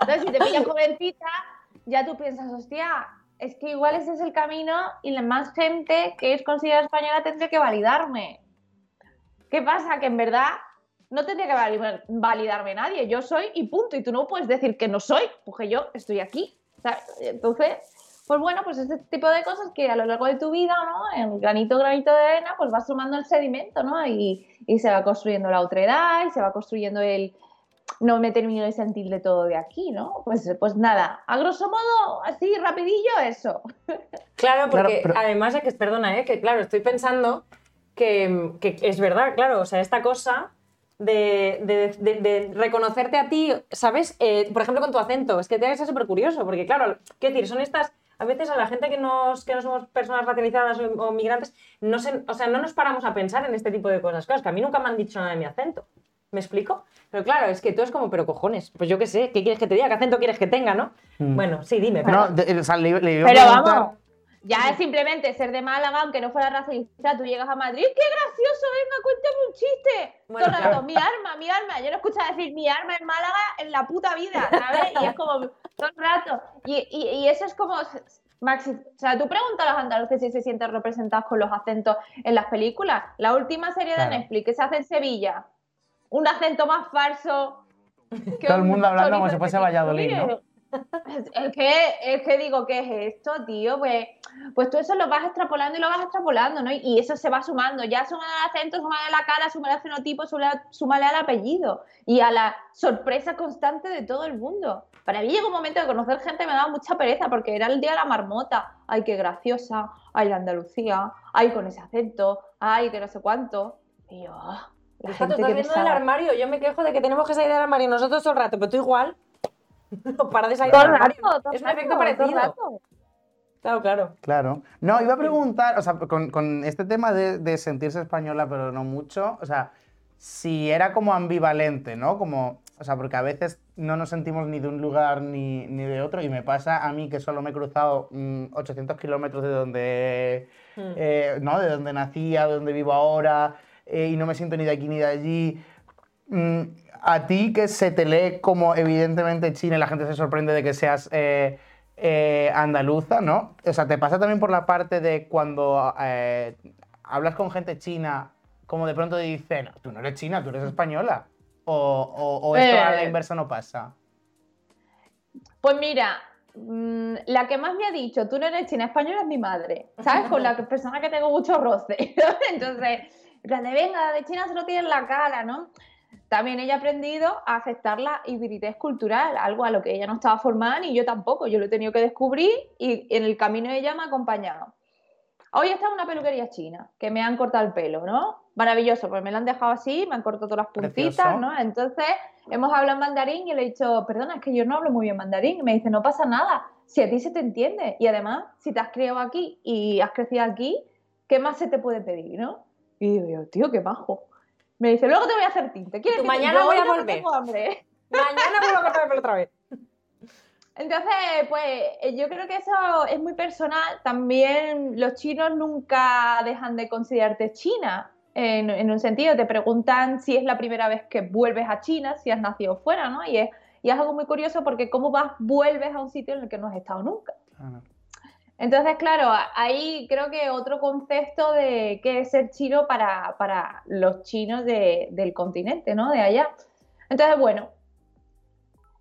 Entonces, si te pillan jovencita, ya tú piensas, hostia, es que igual ese es el camino y la más gente que es considerada española tendría que validarme. ¿Qué pasa? Que en verdad no tendría que vali- validarme nadie. Yo soy y punto. Y tú no puedes decir que no soy, porque yo estoy aquí. ¿sabes? Entonces, Pues bueno, pues este tipo de cosas que a lo largo de tu vida, ¿no? En granito, granito de arena, pues vas sumando el sedimento, ¿no? Y, y se va construyendo la otredad y se va construyendo el, no me termino de sentir de todo de aquí, ¿no? Pues, pues nada, a grosso modo, así rapidillo, eso. Claro, Claro, porque pero- además, es que, perdona, ¿eh? que claro, estoy pensando que, que es verdad, claro, o sea, esta cosa de, de- de- de reconocerte a ti, ¿sabes? Eh, por ejemplo, con tu acento, es que te ser súper curioso, porque claro, quiero decir, son estas, a veces a la gente que, nos, que no somos personas racializadas o, o migrantes, no se, o sea, no nos paramos a pensar en este tipo de cosas. Claro, es que a mí nunca me han dicho nada de mi acento. ¿Me explico? Pero claro, es que tú es como, pero cojones, pues yo qué sé, ¿qué quieres que te diga? ¿Qué acento quieres que tenga, no? Bueno, sí, dime. Mm. No, perdón. de- o sea, le, le iba a Pero preguntar- vamos, ya es simplemente ser de Málaga, aunque no fuera racista, tú llegas a Madrid, ¡qué gracioso! Venga, cuéntame un chiste. Bueno, Todo el rato, mi arma, mi arma. Yo no escucho decir mi arma en Málaga en la puta vida, ¿sabes? Y es como todo el rato. Y, y- y eso es como. Maxi, o sea, tú preguntas a los andaluces si se sienten representados con los acentos en las películas. La última serie Claro. de Netflix que se hace en Sevilla, un acento más falso. que Todo el un mundo hablando como si fuese Valladolid, ¿no? Es, que, es que digo, ¿qué es esto, tío? Pues, pues tú eso lo vas extrapolando y lo vas extrapolando, ¿no? Y eso se va sumando. Ya súmale al acento, súmale a la cara, súmale al fenotipo, súmale, súmale al apellido y a la sorpresa constante de todo el mundo. Para mí llegó un momento de conocer gente me daba mucha pereza porque era el día de la marmota. Ay, qué graciosa. Ay, la Andalucía. Ay, con ese acento. Ay, que no sé cuánto. Y yo, la gente que del armario. Yo me quejo de que tenemos que salir del armario nosotros todo el rato, pero tú igual. No para de salir Todo del armario. rato, todo es un efecto rato, parecido. rato. Claro, claro. Claro. No, iba a preguntar, o sea, con, con este tema de, de sentirse española, pero no mucho, o sea, si era como ambivalente, ¿no? Como, o sea, porque a veces no nos sentimos ni de un lugar ni, ni de otro, y me pasa a mí que solo me he cruzado mm, 800 kilómetros de donde, eh, ¿no? De donde nacía, de donde vivo ahora, eh, y no me siento ni de aquí ni de allí. Mm, a ti que se te lee como evidentemente china y la gente se sorprende de que seas eh, eh, andaluza, ¿no? O sea, ¿te pasa también por la parte de cuando eh, hablas con gente china, como de pronto dicen, tú no eres china, tú eres española? ¿O, o- o esto a la inversa no pasa? Pues mira, mm, la que más me ha dicho, tú no eres china española, es mi madre, ¿sabes? Con la persona que tengo mucho roce. Entonces, en plan de venga, de China se lo tiene en la cara, ¿no? También ella ha aprendido a aceptar la hibridez cultural, algo a lo que ella no estaba formada ni yo tampoco. Yo lo he tenido que descubrir y en el camino ella me ha acompañado. Hoy está en una peluquería china, que me han cortado el pelo, ¿no? Maravilloso, pues me lo han dejado así, me han cortado todas las puntitas, Precioso. ¿no? Entonces, hemos hablado en mandarín y le he dicho, perdona, es que yo no hablo muy bien mandarín. Y me dice, no pasa nada, si a ti se te entiende. Y además, si te has criado aquí y has crecido aquí, ¿qué más se te puede pedir, no? Y digo tío, qué majo. Me dice, luego te voy a hacer tinte. ¿Quieres Tú que te- mañana yo voy a volver. tengo hambre. Mañana vuelvo a cortar el pelo otra vez. Entonces, pues eh, yo creo que eso es muy personal. También los chinos nunca dejan de considerarte china. En, en un sentido, te preguntan si es la primera vez que vuelves a China, si has nacido fuera, ¿no? Y es, y es algo muy curioso porque cómo vas, vuelves a un sitio en el que no has estado nunca. Claro. Entonces, claro, ahí creo que otro concepto de qué es ser chino para, para los chinos de- del continente, ¿no? De allá. Entonces, bueno,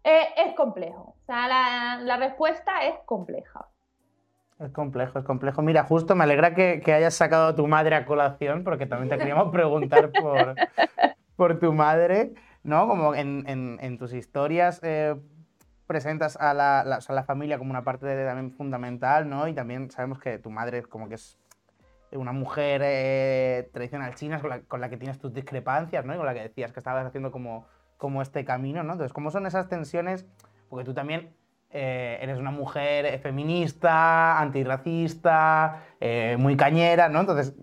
eh, es complejo. O sea, la, la respuesta es compleja. Es complejo, es complejo. Mira, justo me alegra que, que hayas sacado a tu madre a colación, porque también te queríamos preguntar por, por tu madre, ¿no? Como en, en- en tus historias eh, presentas a la, la- la familia como una parte también fundamental, ¿no? Y también sabemos que tu madre como que es una mujer eh, tradicional china con la, con la que tienes tus discrepancias, ¿no? Y con la que decías que estabas haciendo como, como este camino, ¿no? Entonces, ¿cómo son esas tensiones? Porque tú también eh, eres una mujer feminista, antirracista, eh, muy cañera, ¿no? Entonces,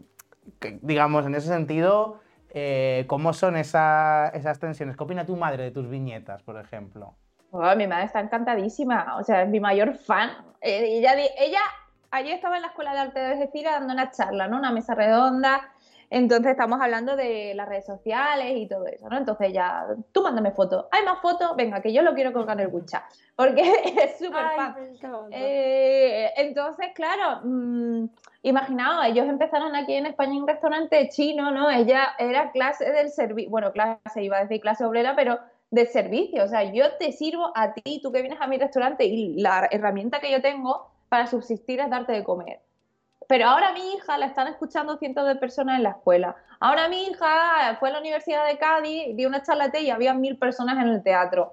digamos, en ese sentido, eh, ¿cómo son esa- esas tensiones? ¿Qué opina tu madre de tus viñetas, por ejemplo? Oh, mi madre está encantadísima, o sea, es mi mayor fan. Eh, ella, di- ella ayer estaba en la Escuela de Arte de Algeciras dando una charla, ¿no? Una mesa redonda. Entonces estamos hablando de las redes sociales y todo eso, ¿no? Entonces ya, tú mándame fotos. ¿Hay más fotos? Venga, que yo lo quiero colgar en el WeChat. Porque es súper fan. Eh, entonces, claro, mm, imaginaos, ellos empezaron aquí en España en un restaurante chino, ¿no? Ella era clase del servicio, bueno, clase, iba a decir clase obrera, pero de servicio. O sea, yo te sirvo a ti, tú que vienes a mi restaurante y la herramienta que yo tengo para subsistir es darte de comer. Pero ahora mi hija la están escuchando cientos de personas en la escuela. Ahora mi hija fue a la Universidad de Cádiz, dio una charla y había mil personas en el teatro.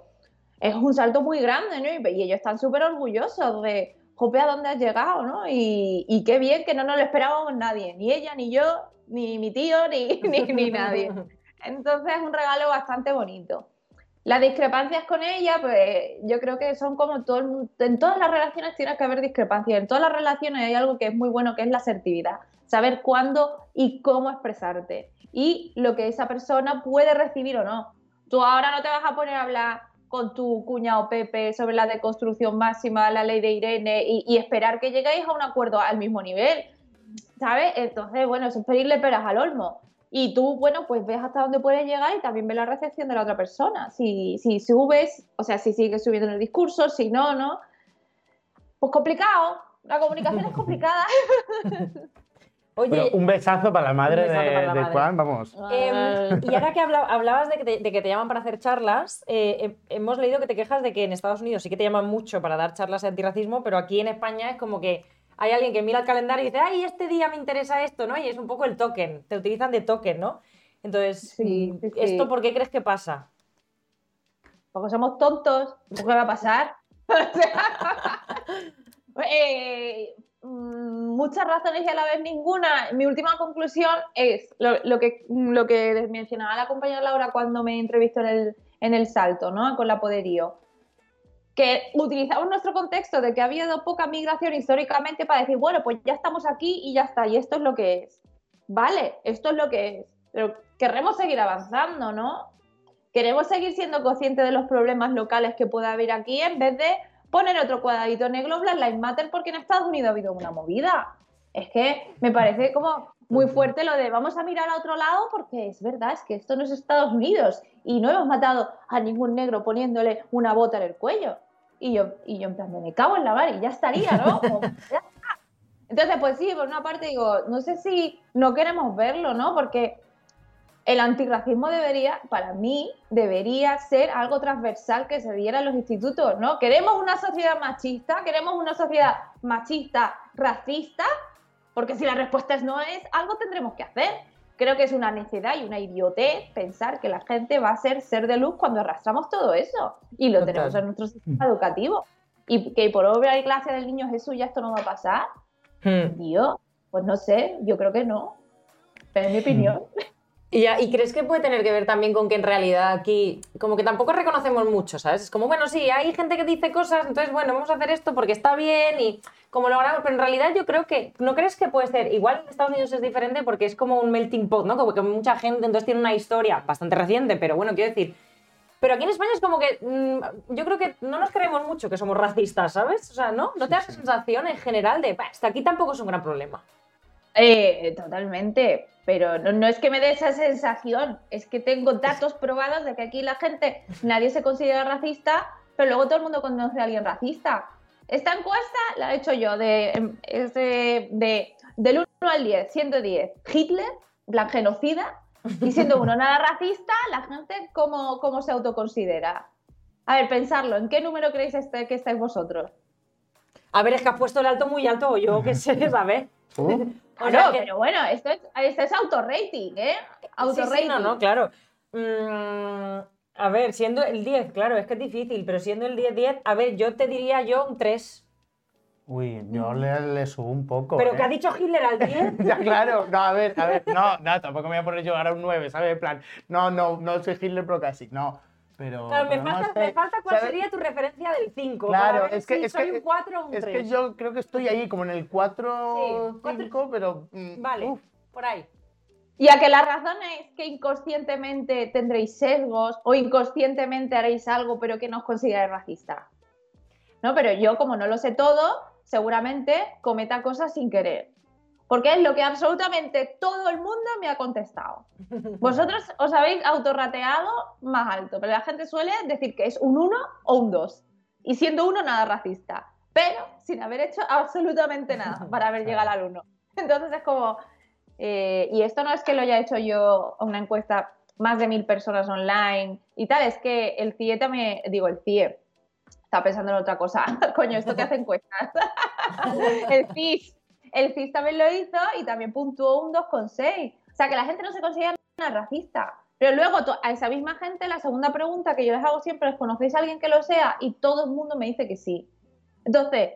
Es un salto muy grande, ¿no? Y ellos están súper orgullosos de, jope, ¿a dónde has llegado, no? Y, y qué bien que no nos lo esperábamos nadie, ni ella, ni yo, ni mi tío, ni, ni, ni nadie. Entonces es un regalo bastante bonito. Las discrepancias con ella, pues yo creo que son como en todas las relaciones tiene que haber discrepancias, en todas las relaciones hay algo que es muy bueno que es la asertividad, saber cuándo y cómo expresarte y lo que esa persona puede recibir o no. Tú ahora no te vas a poner a hablar con tu cuñado Pepe sobre la deconstrucción máxima, la ley de Irene y, y esperar que lleguéis a un acuerdo al mismo nivel, ¿sabes? Entonces, bueno, eso es pedirle peras al olmo. Y tú, bueno, pues ves hasta dónde puedes llegar y también ves la recepción de la otra persona. Si, si subes, o sea, si sigues subiendo en el discurso, si no, ¿no? Pues complicado. La comunicación es complicada. Oye, Pero un besazo para la madre de, para la de madre. Juan, vamos. Em, y ahora que habla- hablabas de que, te, de que te llaman para hacer charlas, eh, hem- hemos leído que te quejas de que en Estados Unidos sí que te llaman mucho para dar charlas de antirracismo, pero aquí en España es como que hay alguien que mira el calendario y dice, ay, este día me interesa esto, ¿no? Y es un poco el token, te utilizan de token, ¿no? Entonces, Sí, mm, sí. ¿esto por qué crees que pasa? Porque somos tontos. ¿Qué va a pasar? Eh, mm, muchas razones y a la vez ninguna. Mi última conclusión es lo, lo que, lo que mencionaba la compañera Laura cuando me entrevistó en el, en el salto, ¿no? Con la Poderío. Que utilizamos nuestro contexto de que ha habido poca migración históricamente para decir, bueno, pues ya estamos aquí y ya está, y esto es lo que es. Vale, esto es lo que es. Pero querremos seguir avanzando, ¿no? Queremos seguir siendo conscientes de los problemas locales que pueda haber aquí en vez de poner otro cuadradito negro Black Lives Matter porque en Estados Unidos ha habido una movida. Es que me parece como muy fuerte lo de vamos a mirar a otro lado porque es verdad, es que esto no es Estados Unidos y no hemos matado a ningún negro poniéndole una bota en el cuello. Y yo, y yo en plan, me cago en la mar y ya estaría, ¿no? Como, ya está. Entonces, pues sí, por una parte digo, no sé si no queremos verlo, ¿no? Porque el antirracismo debería, para mí, debería ser algo transversal que se diera en los institutos, ¿no? ¿Queremos una sociedad machista? ¿Queremos una sociedad machista, racista? Porque si la respuesta es no es, algo tendremos que hacer. Creo que es una necedad y una idiotez pensar que la gente va a ser ser de luz cuando arrastramos todo eso. Y lo Total. tenemos en nuestro sistema educativo. Y que por obra y gracia del niño Jesús ya esto no va a pasar. Hmm. Tío, pues no sé, yo creo que no. Pero es mi opinión. Y, ya- ¿y crees que puede tener que ver también con que en realidad aquí, como que tampoco reconocemos mucho, ¿sabes? Es como, bueno, sí, hay gente que dice cosas, entonces, bueno, vamos a hacer esto porque está bien y como lo pero en realidad yo creo que, ¿no crees que puede ser? Igual en Estados Unidos es diferente porque es como un melting pot, ¿no? Como que mucha gente entonces tiene una historia bastante reciente, pero bueno, quiero decir. Pero aquí en España es como que mm, yo creo que no nos creemos mucho que somos racistas, ¿sabes? O sea, ¿no? ¿No te da esa sensación en general de, "Bah, hasta aquí tampoco es un gran problema? Eh, totalmente, pero no, no es que me dé esa sensación, es que tengo datos probados de que aquí la gente, nadie se considera racista, pero luego todo el mundo conoce a alguien racista. Esta encuesta la he hecho yo, de, de, de- del 1 al 10, siendo 10 Hitler, plan genocida, y siendo uno nada racista, la gente cómo, cómo se autoconsidera. A ver, pensarlo, ¿en qué número creéis este, que estáis vosotros? A ver, es que has puesto el alto muy alto, o yo qué sé, ¿sabes? Uh, O sea Claro, que- pero bueno, esto es, esto es autorrating, ¿eh? Sí, Autorrating. sí, no, no, claro. Mm, a ver, siendo el 10, claro, es que es difícil, pero siendo el 10-10, a ver, yo te diría yo un 3. Uy, yo le, le subo un poco. Pero ¿eh? que ha dicho Hitler al 10. Ya, claro. No, a ver, a ver. No, no, tampoco me voy a poner yo ahora un 9, ¿sabes? En plan, no, no, no soy Hitler, pero casi. No. Pero. Claro, me pero falta, sé, me falta cuál ¿sabes? sería tu referencia del 5. Claro, es que- si es soy que- un 4 o un Es 3. que yo creo que estoy ahí, como en el 4, Sí, cuatro- 5, pero. mm, Vale, uf. por ahí. Y a que la razón es que inconscientemente tendréis sesgos o inconscientemente haréis algo pero que no os consideráis racista. ¿No? Pero yo, como no lo sé todo, seguramente cometa cosas sin querer. Porque es lo que absolutamente todo el mundo me ha contestado. Vosotros os habéis autorrateado más alto, pero la gente suele decir que es un 1 o un 2. Y siendo uno, nada racista. Pero sin haber hecho absolutamente nada para haber llegado al 1. Entonces es como. eh, y esto no es que lo haya hecho yo a una encuesta más de mil personas online y tal, es que el CIE también, digo, el CIE, está pensando en otra cosa. Coño, esto que hace encuestas. el CIS. El CIS también lo hizo y también puntuó un 2,6. O sea, que la gente no se considera una racista. Pero luego a esa misma gente, la segunda pregunta que yo les hago siempre es, ¿conocéis a alguien que lo sea? Y todo el mundo me dice que sí. Entonces,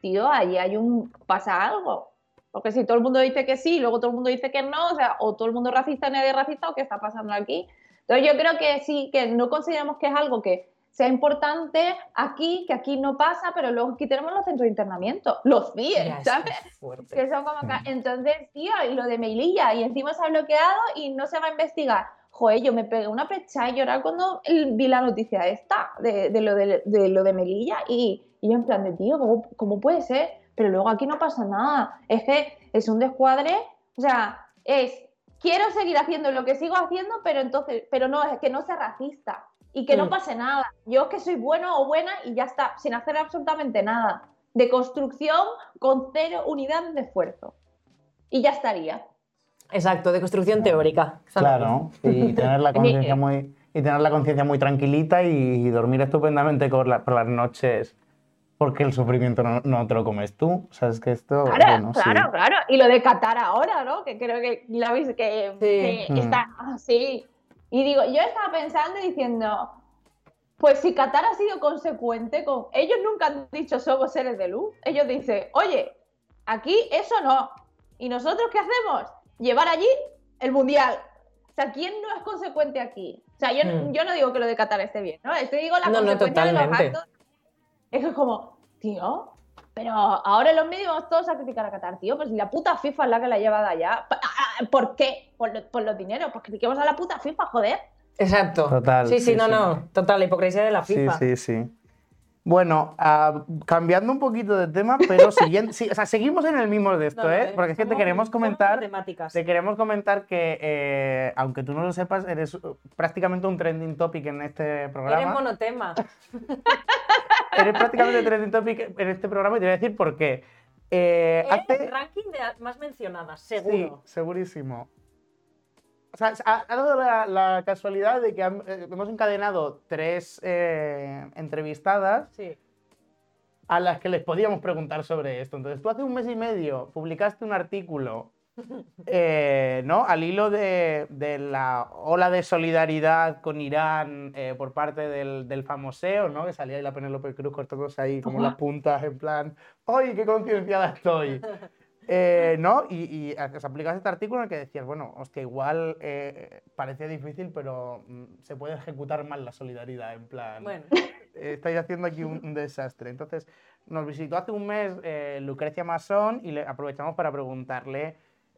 tío, ahí hay un... pasa algo. Porque si todo el mundo dice que sí, luego todo el mundo dice que no, o sea, o todo el mundo racista, nadie racista, o qué está pasando aquí. Entonces yo creo que sí, que no consideramos que es algo que sea importante aquí, que aquí no pasa, pero luego aquí tenemos los centros de internamiento, los que ¿sabes? fuerte. Que son como acá. Entonces, tío, y lo de Melilla, y encima se ha bloqueado y no se va a investigar. Joder, yo me pegué una pecha y llorar cuando vi la noticia esta de, de lo de, de lo de Melilla y, y yo en plan de, tío, ¿cómo, ¿cómo puede ser? Pero luego aquí no pasa nada. Es que es un descuadre, o sea, es, quiero seguir haciendo lo que sigo haciendo, pero entonces, pero no, es que no sea racista y que no Mm. pase nada. Yo es que soy bueno o buena y ya está, sin hacer absolutamente nada. De construcción con cero unidades de esfuerzo. Y ya estaría. Exacto, de construcción teórica. Claro, y tener la conciencia muy y tener la conciencia muy tranquilita y, dormir estupendamente por, la- por las noches porque el sufrimiento no, no te lo comes tú. O sea, es que esto, Claro, bueno, sí. claro, claro. Y lo de Qatar ahora, ¿no? Que creo que la veis que, que Mm. está así. Y digo, yo estaba pensando y diciendo, pues si Qatar ha sido consecuente con. Ellos nunca han dicho somos seres de luz. Ellos dicen, oye, aquí eso no. ¿Y nosotros qué hacemos? Llevar allí el mundial. O sea, ¿quién no es consecuente aquí? O sea, yo, Mm. yo no digo que lo de Qatar esté bien, ¿no? Estoy digo la No, no, consecuencia de los actos. Es que es como, tío, pero ahora en los medios vamos todos a criticar a Qatar, tío. Pues si la puta FIFA es la que la ha llevado allá. ¿Por qué? Por, lo- por los dineros. Pues critiquemos a la puta FIFA, joder. Exacto. Total, Sí, sí, sí, no, sí. no. Total, la hipocresía de la Sí, FIFA. sí, sí. Bueno, ah, cambiando un poquito de tema, pero siguiendo, sí, o sea, seguimos en el mismo de esto, No, no, ¿eh? eh, Porque es que te queremos comentar, te queremos comentar que, eh, aunque tú no lo sepas, eres uh, prácticamente un trending topic en este Eres programa. monotema. Eres prácticamente trending topic en este programa y te voy a decir por qué. Eh, hace- ranking de más mencionadas, Sí, seguro. segurísimo. O sea, ha, ha dado la, la casualidad de que han- eh, hemos encadenado tres eh, entrevistadas Sí. a las que les podíamos preguntar sobre esto. Entonces, tú hace un mes y medio publicaste un artículo, eh, ¿no? Al hilo de, de la ola de solidaridad con Irán eh, por parte del, del famoseo, ¿no? Que salía ahí la Penélope Cruz cortándose ahí como las puntas, en plan, ¡ay, qué concienciada estoy! Eh, ¿No? Y, y a- os aplicas este artículo en el que decías, bueno, hostia, igual parece difícil, pero mm, se puede ejecutar mal la solidaridad, en plan Bueno, estáis haciendo aquí un, un desastre. Entonces, nos visitó hace un mes Lucrecia Masón y le aprovechamos para preguntarle,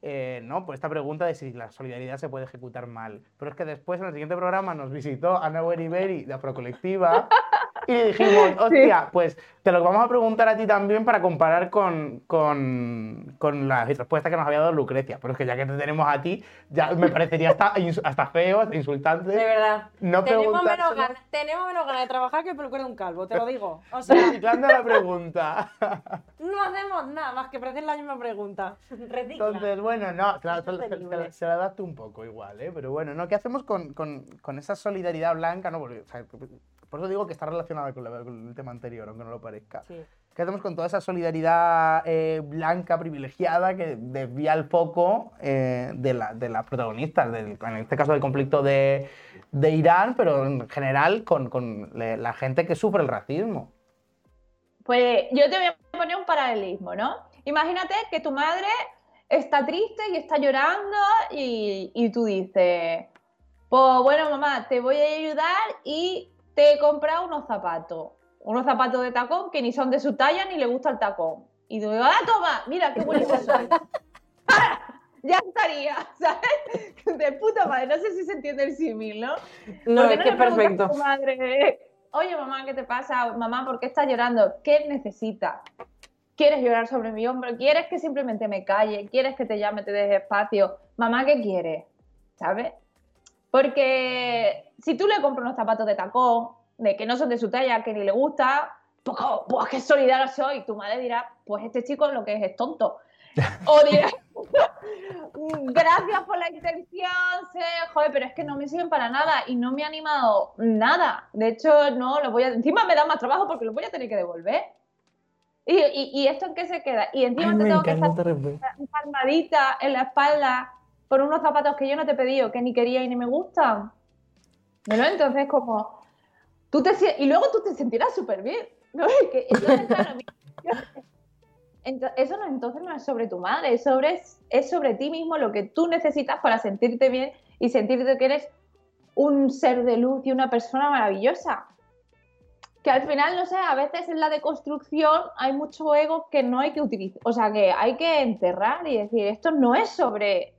eh, ¿no? Pues esta pregunta de si la solidaridad se puede ejecutar mal. Pero es que después, en el siguiente programa, nos visitó Ana Beriberi de Afrocolectiva y le dijimos, hostia, pues te lo vamos a preguntar a ti también para comparar con, con, con la respuesta que nos había dado Lucrecia. Pero es que ya que te tenemos a ti, ya me parecería hasta, hasta feo, hasta insultante. de verdad. No tenemos, menos ganas, tenemos menos ganas de trabajar que de un calvo, te lo digo. O sea, Reciclando la pregunta. no hacemos nada más que parecer la misma pregunta. Recicla. Entonces, bueno, no, claro, se, la adapta un poco igual, ¿eh? Pero bueno, ¿no? ¿Qué hacemos con, con- con esa solidaridad blanca? No, Porque, o sea, por eso digo que está relacionada con, la- con el tema anterior, aunque no lo parezca. Sí. ¿Qué hacemos con toda esa solidaridad eh, blanca privilegiada que desvía el foco eh, de, la- de las protagonistas, del- en este caso del conflicto de, de Irán, pero en general con, con le- la gente que sufre el racismo? Pues yo te voy a poner un paralelismo, ¿no? Imagínate que tu madre está triste y está llorando y, y tú dices, pues bueno, mamá, te voy a ayudar y te he comprado unos zapatos. Unos zapatos de tacón que ni son de su talla ni le gusta el tacón. Y tú digo, ah, toma, mira qué bonito soy. ya estaría, ¿sabes? De puta madre, no sé si se entiende el símil, ¿no? No, ¿Por qué es no que perfecto. a tu madre, oye mamá, ¿qué te pasa? Mamá, ¿por qué estás llorando? ¿Qué necesitas? ¿Quieres llorar sobre mi hombro? ¿Quieres que simplemente me calle? ¿Quieres que te llame, te deje espacio? Mamá, ¿qué quieres? ¿Sabes? Porque si tú le compras unos zapatos de tacón, de que no son de su talla, que ni le gusta, pues, oh, pues qué solidaria soy. Tu madre dirá, pues este chico lo que es es tonto. O dirá, gracias por la intención, sé, joder, pero es que no me sirven para nada y no me ha animado nada. De hecho, no, lo voy a, encima me da más trabajo porque lo voy a tener que devolver. ¿Y, y, y esto en qué se queda? Y encima Ay, te tengo que estar palmadita en la espalda por unos zapatos que yo no te he pedido, que ni quería y ni me gustan. Entonces, como. Tú te, y luego tú te sentirás súper bien. entonces, eso no, entonces no es sobre tu madre, es sobre, es sobre ti mismo lo que tú necesitas para sentirte bien y sentirte que eres un ser de luz y una persona maravillosa. Que al final, no sé, a veces en la deconstrucción hay mucho ego que no hay que utilizar, o sea, que hay que enterrar y decir, esto no es sobre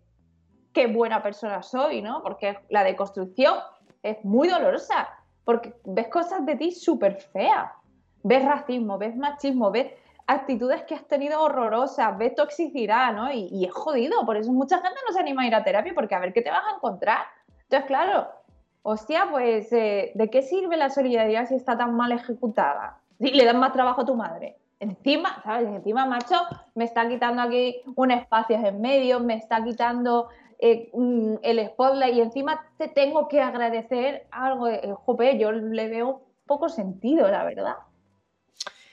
qué buena persona soy, ¿no? Porque la deconstrucción es muy dolorosa, porque ves cosas de ti súper feas, ves racismo, ves machismo, ves actitudes que has tenido horrorosas, ves toxicidad, ¿no? Y, es jodido, por eso mucha gente no se anima a ir a terapia, porque a ver qué te vas a encontrar. Entonces, claro, hostia, pues, eh, ¿de qué sirve la solidaridad si está tan mal ejecutada? Si le dan más trabajo a tu madre. Encima, ¿sabes? Encima, macho, me está quitando aquí un espacio en medio, me está quitando eh, mm, el spotlight y encima te tengo que agradecer algo. Eh, jope, yo le veo poco sentido, la verdad.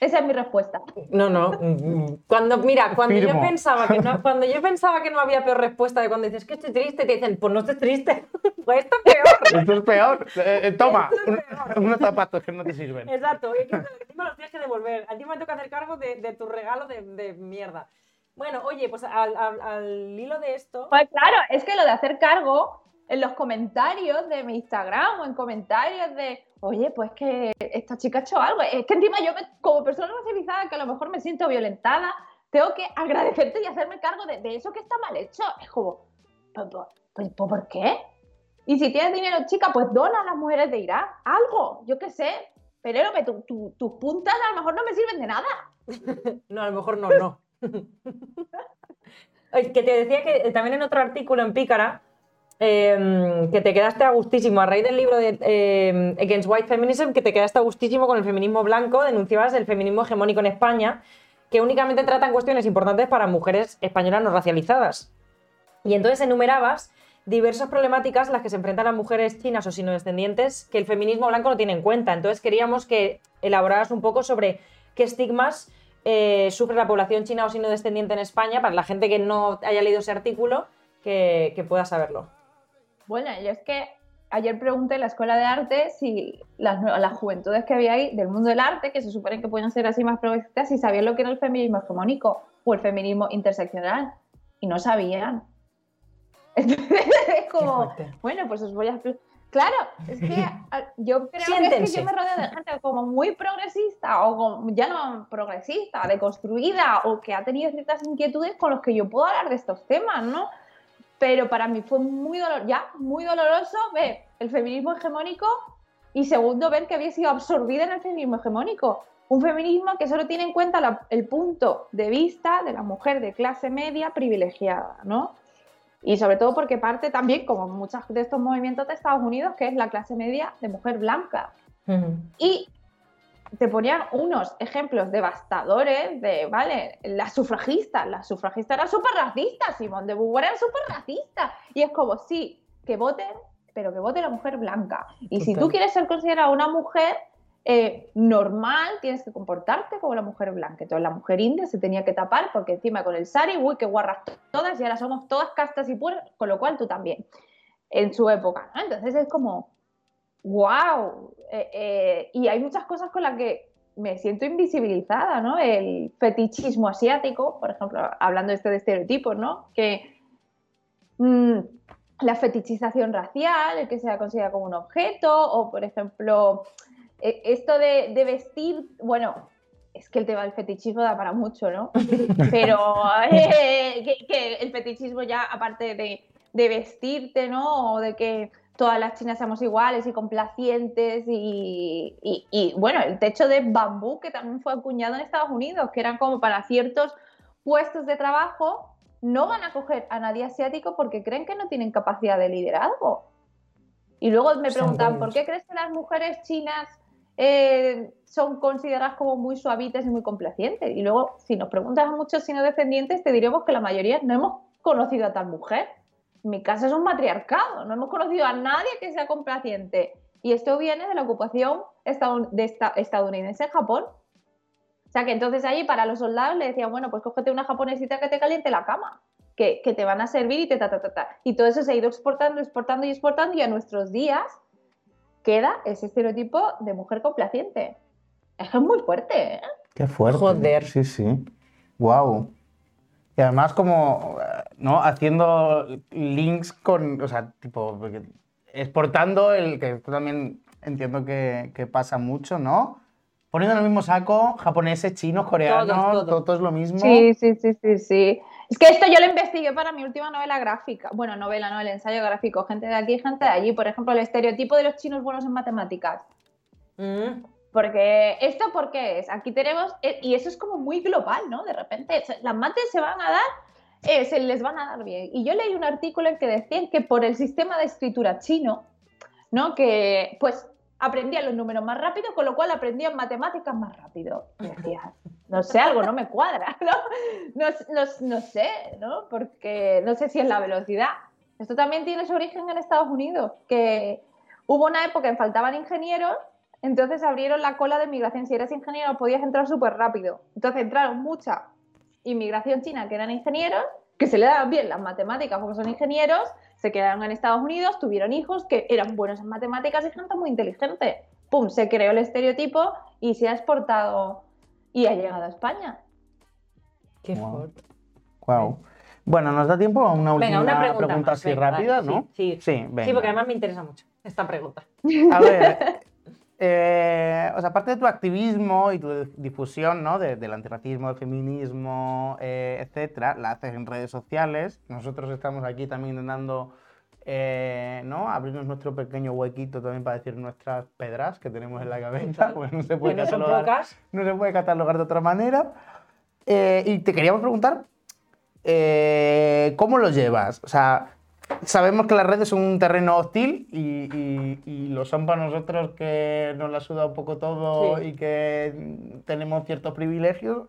Esa es mi respuesta. No, no. mm, Cuando, mira, cuando yo pensaba que no, cuando yo pensaba que no había peor respuesta de cuando dices que estoy triste, te dicen, pues no estés triste. pues esto es peor. Esto es peor. Eh, eh, toma, es un- peor. unos zapatos que no te sirven. Exacto, y que encima los tienes que devolver. A ti me toca hacer cargo de, de tu regalo de, de mierda. Bueno, oye, pues al, al- al hilo de esto. Pues claro, es que lo de hacer cargo en los comentarios de mi Instagram o en comentarios de, oye, pues que esta chica ha hecho algo. Es que encima yo, me- como persona racializada, que a lo mejor me siento violentada, tengo que agradecerte y hacerme cargo de, de eso que está mal hecho. Es como, pues, pues, pues, pues, ¿por qué? Y si tienes dinero, chica, pues dona a las mujeres de Irak. Algo, yo qué sé. Tu- tu- tus puntas a lo mejor no me sirven de nada. No, a lo mejor no, no. Que te decía que eh, también en otro artículo en Pícara, eh, que te quedaste a gustísimo, a raíz del libro de eh, Against White Feminism, que te quedaste a gustísimo con el feminismo blanco, denunciabas el feminismo hegemónico en España, que únicamente tratan cuestiones importantes para mujeres españolas no racializadas. Y entonces enumerabas diversas problemáticas las que se enfrentan las mujeres chinas o sinodescendientes que el feminismo blanco no tiene en cuenta. Entonces queríamos que elaboraras un poco sobre qué estigmas eh, sufre la población china o sinodescendiente en España, para la gente que no haya leído ese artículo, que, que pueda saberlo. Bueno, yo es que ayer pregunté en la escuela de arte si las, las juventudes que había ahí del mundo del arte, que se supone que pueden ser así más progresistas, si sabían lo que era el feminismo hegemónico o el feminismo interseccional. Y no sabían. Entonces es como, bueno, pues os voy a explicar. Claro, es que yo creo que, es que yo me rodeo de gente como muy progresista o como, ya no progresista, deconstruida o que ha tenido ciertas inquietudes con los que yo puedo hablar de estos temas, ¿no? pero para mí fue muy dolor, ya muy doloroso ver el feminismo hegemónico y segundo ver que había sido absorbida en el feminismo hegemónico. Un feminismo que solo tiene en cuenta la- el punto de vista de la mujer de clase media privilegiada, ¿no? Y sobre todo porque parte también, como muchos de estos movimientos de Estados Unidos, que es la clase media de mujer blanca. Y te ponían unos ejemplos devastadores de, vale, las sufragistas, las sufragistas eran súper racistas, Simón de Beauvoir era súper racista. Y es como, sí, que voten, pero que vote la mujer blanca. Y si tú Total. quieres ser considerada una mujer eh, normal, tienes que comportarte como la mujer blanca. Entonces la mujer india se tenía que tapar porque encima con el sari, uy, qué guarras todas, y ahora somos todas castas y puras, con lo cual tú también, en su época. Entonces es como, wow. y hay muchas cosas con las que me siento invisibilizada, ¿no? El fetichismo asiático, por ejemplo, hablando de esto de estereotipos, ¿no? Que mm, la fetichización racial, el que sea considerado como un objeto, o por ejemplo, e- esto de, de vestir, bueno, es que el tema del fetichismo da para mucho, ¿no? Pero eh, que, que el fetichismo ya, aparte de, de vestirte, ¿no? O de que todas las chinas seamos iguales y complacientes y, y- y, bueno, el techo de bambú que también fue acuñado en Estados Unidos, que eran como para ciertos puestos de trabajo, no van a coger a nadie asiático porque creen que no tienen capacidad de liderazgo. Y luego me preguntan. ¿por qué crees que las mujeres chinas eh, son consideradas como muy suavitas y muy complacientes? Y luego, si nos preguntas a muchos sino descendientes, te diremos que la mayoría no hemos conocido a tal mujer. Mi casa es un matriarcado, no hemos conocido a nadie que sea complaciente. Y esto viene de la ocupación estadun- de esta- estadounidense en Japón. O sea que entonces allí para los soldados le decían, bueno, pues cógete una japonesita que te caliente la cama, que, que te van a servir y te ta, ta, ta, ta. Y todo eso se ha ido exportando, exportando y exportando y a nuestros días queda ese estereotipo de mujer complaciente. Es que es muy fuerte, ¿eh? Qué fuerte. Joder. Sí, sí. Wow. Y además como, ¿no? Haciendo links con, o sea, tipo, exportando el, que esto también entiendo que, que pasa mucho, ¿no? Poniendo en el mismo saco japoneses, chinos, coreanos, Todos, todo, es lo mismo. Sí, sí, sí, sí, sí. Es que esto yo lo investigué para mi última novela gráfica. Bueno, novela, no, el ensayo gráfico. Gente de aquí, gente de allí. Por ejemplo, el estereotipo de los chinos buenos en matemáticas. Mm. Porque, ¿esto por qué es? Aquí tenemos, eh, y eso es como muy global, ¿no? De repente, las mates se van a dar, eh, se les van a dar bien. Y yo leí un artículo en que decían que por el sistema de escritura chino, ¿no? Que, pues, aprendían los números más rápido, con lo cual aprendían matemáticas más rápido. Y decía, no sé, algo no me cuadra, ¿no? No, no, no sé, ¿no? Porque no sé si es la velocidad. Esto también tiene su origen en Estados Unidos, que hubo una época en que faltaban ingenieros, entonces abrieron la cola de inmigración. Si eres ingeniero podías entrar súper rápido. Entonces entraron mucha inmigración china que eran ingenieros, que se le daban bien las matemáticas porque son ingenieros, se quedaron en Estados Unidos, tuvieron hijos que eran buenos en matemáticas y gente muy inteligente. ¡Pum! Se creó el estereotipo y se ha exportado y ha llegado a España. Qué Wow. fuerte. Wow. Bueno, nos da tiempo a una última Venga, una pregunta, más, así venga, rápida, ¿no? Sí, sí. Sí, venga. Sí, porque además me interesa mucho esta pregunta. A ver, eh, o sea, aparte de tu activismo y tu difusión, ¿no? de- del antirracismo, del feminismo, eh, etcétera, la haces en redes sociales. Nosotros estamos aquí también intentando, eh, ¿no? Abrirnos nuestro pequeño huequito también para decir nuestras pedras que tenemos en la cabeza, pues no se puede catalogar, no se puede catalogar de otra manera. Eh, y te queríamos preguntar, eh, ¿cómo lo llevas? O sea, sabemos que las redes son un terreno hostil y, y- y lo son para nosotros que nos la suda un poco todo Sí. y que tenemos ciertos privilegios.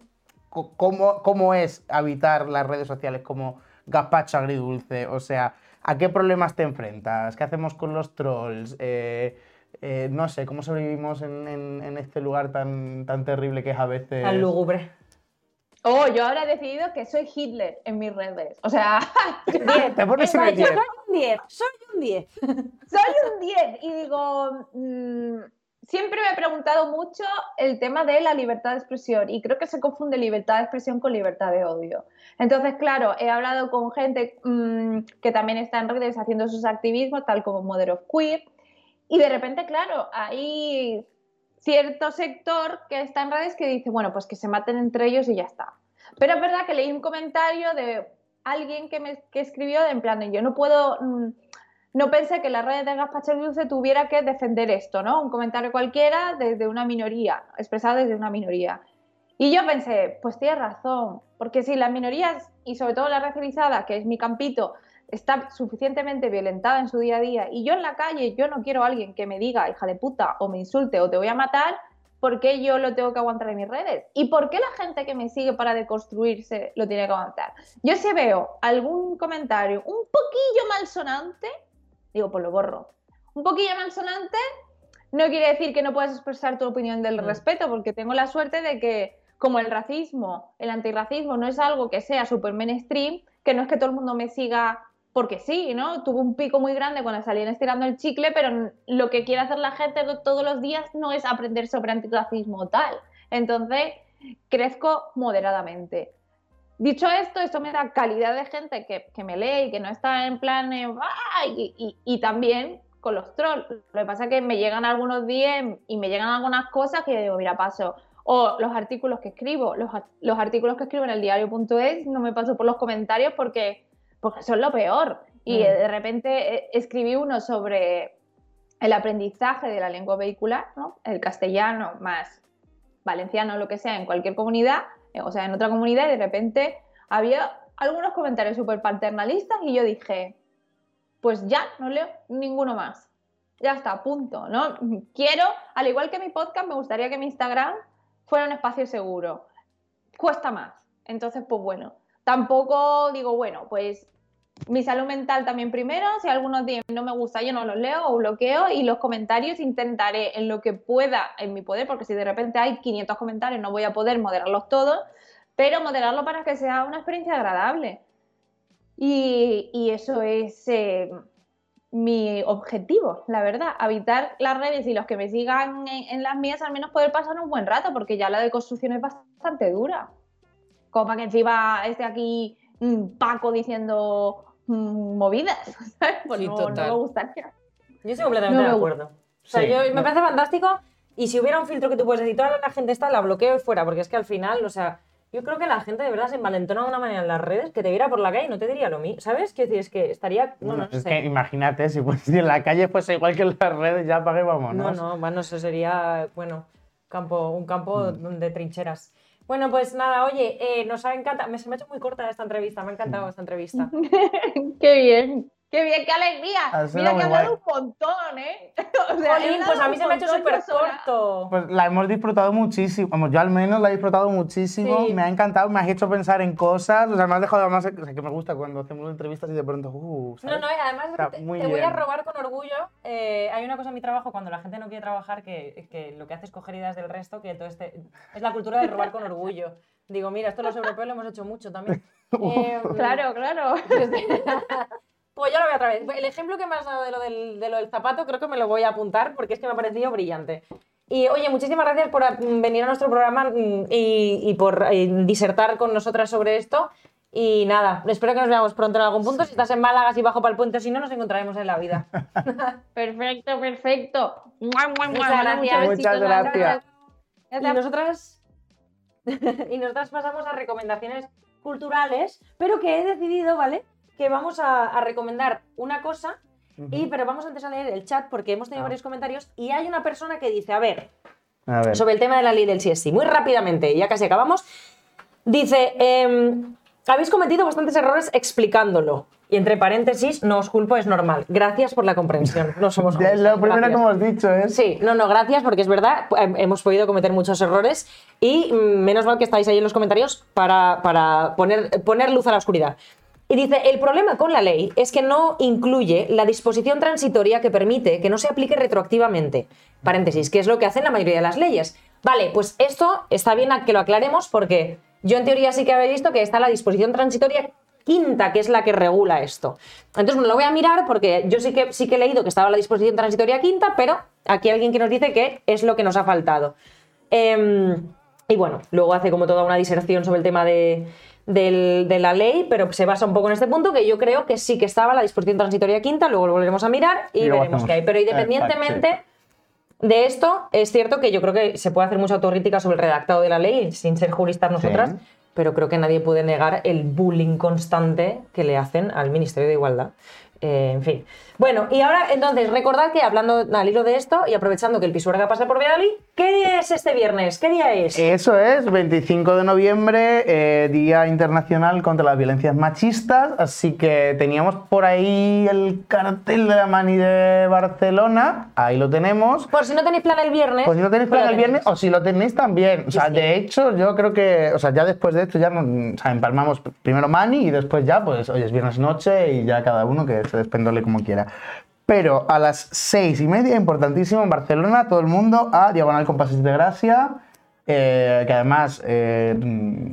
¿Cómo, ¿Cómo es habitar las redes sociales como gazpacho agridulce? O sea, ¿a qué problemas te enfrentas? ¿Qué hacemos con los trolls? Eh, eh, no sé, ¿cómo sobrevivimos en, en- en este lugar tan, tan terrible que es a veces... Tan lúgubre. Oh, yo ahora he decidido que soy Hitler en mis redes. O sea, Te pones en el yo 10. soy un 10, soy un 10. soy un 10 y digo, mm, siempre me he preguntado mucho el tema de la libertad de expresión y creo que se confunde libertad de expresión con libertad de odio. Entonces, claro, he hablado con gente mm, que también está en redes haciendo sus activismos, tal como Mother of Queer, y de repente, claro, hay cierto sector que está en redes que dice, bueno, pues que se maten entre ellos y ya está. Pero es verdad que leí un comentario de alguien que, me, escribió en plan, yo no puedo, mm, no pensé que la red de Gazpacho Dulce tuviera que defender esto, ¿no? Un comentario cualquiera desde una minoría, expresado desde una minoría. Y yo pensé, pues tienes razón, porque si las minorías, y sobre todo la racializada, que es mi campito, está suficientemente violentada en su día a día, y yo en la calle, yo no quiero a alguien que me diga, hija de puta, o me insulte, o te voy a matar, ¿por qué yo lo tengo que aguantar en mis redes? ¿Y por qué la gente que me sigue para deconstruirse lo tiene que aguantar? Yo si veo algún comentario un poquillo malsonante, digo, pues lo borro. Un poquillo malsonante no quiere decir que no puedas expresar tu opinión del Mm. respeto, porque tengo la suerte de que como el racismo, el antirracismo no es algo que sea super mainstream, que no es que todo el mundo me siga porque sí, ¿no? Tuvo un pico muy grande cuando salían estirando el chicle, pero lo que quiere hacer la gente to- todos los días no es aprender sobre antirracismo o tal. Entonces, crezco moderadamente. Dicho esto, esto me da calidad de gente que, que me lee y que no está en plan, eh, "Ah", y, y- y también con los trolls. Lo que pasa es que me llegan algunos DM y me llegan algunas cosas que yo digo, mira, paso. O los artículos que escribo, los, los artículos que escribo en el diario.es, no me paso por los comentarios porque, porque son lo peor. Y Mm. de repente eh, escribí uno sobre el aprendizaje de la lengua vehicular, ¿no? el castellano más valenciano, lo que sea, en cualquier comunidad, o sea, en otra comunidad, y de repente había algunos comentarios súper paternalistas y yo dije, pues ya, no leo ninguno más. Ya está, punto, ¿no? Quiero, al igual que mi podcast, me gustaría que mi Instagram fuera un espacio seguro. Cuesta más. Entonces, pues bueno, tampoco digo, bueno, pues mi salud mental también primero. Si algunos días no me gusta, yo no los leo o bloqueo. Y los comentarios intentaré en lo que pueda en mi poder, porque si de repente hay 500 comentarios, no voy a poder moderarlos todos, pero moderarlo para que sea una experiencia agradable. Y, y eso es eh, mi objetivo, la verdad. Habitar las redes y los que me sigan en, las mías, al menos poder pasar un buen rato, porque ya la deconstrucción es bastante dura. Como que encima esté aquí Paco diciendo mm, movidas, ¿sabes? Pues Sí, no, total. no me gustaría. Yo estoy completamente No me de acuerdo. O sea, Sí. yo, me parece fantástico. Y si hubiera un filtro que tú puedes decir, toda la gente está, la bloqueo y fuera. Porque es que al final, o sea, yo creo que la gente de verdad se envalentona de una manera en las redes que te viera por la calle y no te diría lo mismo. ¿Sabes? Quiero decir, es que estaría. No, Bueno, no, no es sé. que imagínate, si, pues, si en la calle fuese igual que en las redes, ya apague, No, vámonos. no, bueno, eso sería, bueno, campo, un campo Mm. de trincheras. Bueno, pues nada, oye, eh, nos ha encantado, me, se me ha hecho muy corta esta entrevista, me ha encantado esta entrevista. qué bien, qué bien, qué alegría. Ha sido Mira que he hablado un montón, ¿eh? O sea, Jolín, pues a mí se me ha hecho súper corto. Pues la hemos disfrutado muchísimo, vamos, yo al menos la he disfrutado muchísimo, Sí. me ha encantado, me has hecho pensar en cosas, o sea, me has dejado además, o sea, que me gusta cuando hacemos entrevistas y de pronto, uh, No, ¿sabes? no, y además Está te, muy te voy a robar con orgullo. eh, hay una cosa en mi trabajo cuando la gente no quiere trabajar que, que lo que hace es coger ideas del resto, que todo este es la cultura de robar con orgullo. Digo, mira, esto los europeos lo hemos hecho mucho también. Eh, Claro, claro. Pues yo lo voy otra vez. El ejemplo que me has dado de lo del, de lo del zapato creo que me lo voy a apuntar porque es que me ha parecido brillante. Y oye, muchísimas gracias por mm, venir a nuestro programa mm, y, y por eh, disertar con nosotras sobre esto. Y nada, espero que nos veamos pronto en algún punto. Si estás en Málaga, si bajo para el puente, si no, nos encontraremos en la vida. Perfecto, perfecto. Muchas gracias. Muchas gracias. Y nosotras, y nosotras pasamos a recomendaciones culturales, pero que he decidido, ¿vale? Que vamos a, a recomendar una cosa, y, pero vamos antes a leer el chat porque hemos tenido Ah. varios comentarios y hay una persona que dice, a ver, A ver, sobre el tema de la ley del sí, muy rápidamente, ya casi acabamos, dice, em, habéis cometido bastantes errores explicándolo. Y entre paréntesis, no os culpo, es normal. Gracias por la comprensión. No somos Ya es lo jueces, primero que gracias. hemos dicho es... Sí, no, no, gracias, porque es verdad, eh, hemos podido cometer muchos errores y mm, menos mal que estáis ahí en los comentarios para, para poner, poner luz a la oscuridad. Y dice, el problema con la ley es que no incluye la disposición transitoria que permite que no se aplique retroactivamente. Paréntesis, que es lo que hacen la mayoría de las leyes. Vale, pues esto está bien a que lo aclaremos porque yo en teoría sí que había visto que está la disposición transitoria quinta, que es la que regula esto. Entonces, bueno, lo voy a mirar porque yo sí que, sí que he leído que estaba la disposición transitoria quinta, pero aquí hay alguien que nos dice que es lo que nos ha faltado. Em, y bueno, luego hace como toda una diserción sobre el tema de, del- de la ley, pero se basa un poco en este punto, que yo creo que sí que estaba la disposición transitoria quinta, luego lo volveremos a mirar y, veremos qué hay. Pero independientemente de esto, es cierto que yo creo que se puede hacer mucha autocrítica sobre el redactado de la ley, sin ser juristas nosotras, Sí. pero creo que nadie puede negar el bullying constante que le hacen al Ministerio de Igualdad. Eh, en fin. Bueno, y ahora entonces recordad que hablando al hilo de esto y aprovechando que el Pisuerga pasa por Valladolid, ¿qué día es este viernes? ¿Qué día es? Eso es, 25 de noviembre, eh, Día Internacional contra las Violencias Machistas, así que teníamos por ahí el cartel de la Mani de Barcelona, ahí lo tenemos. Por si no tenéis plan el viernes. Pues si no tenéis pues plan el viernes, o si lo tenéis también. O sea, Sí, sí. de hecho, yo creo que, o sea, ya después de esto ya o sea, empalmamos primero Mani y después ya, pues, oye, es viernes noche y ya cada uno que se despendole como quiera. Pero a las seis y media, importantísimo, en Barcelona, todo el mundo a Diagonal con Pases de Gracia, eh, que además, eh,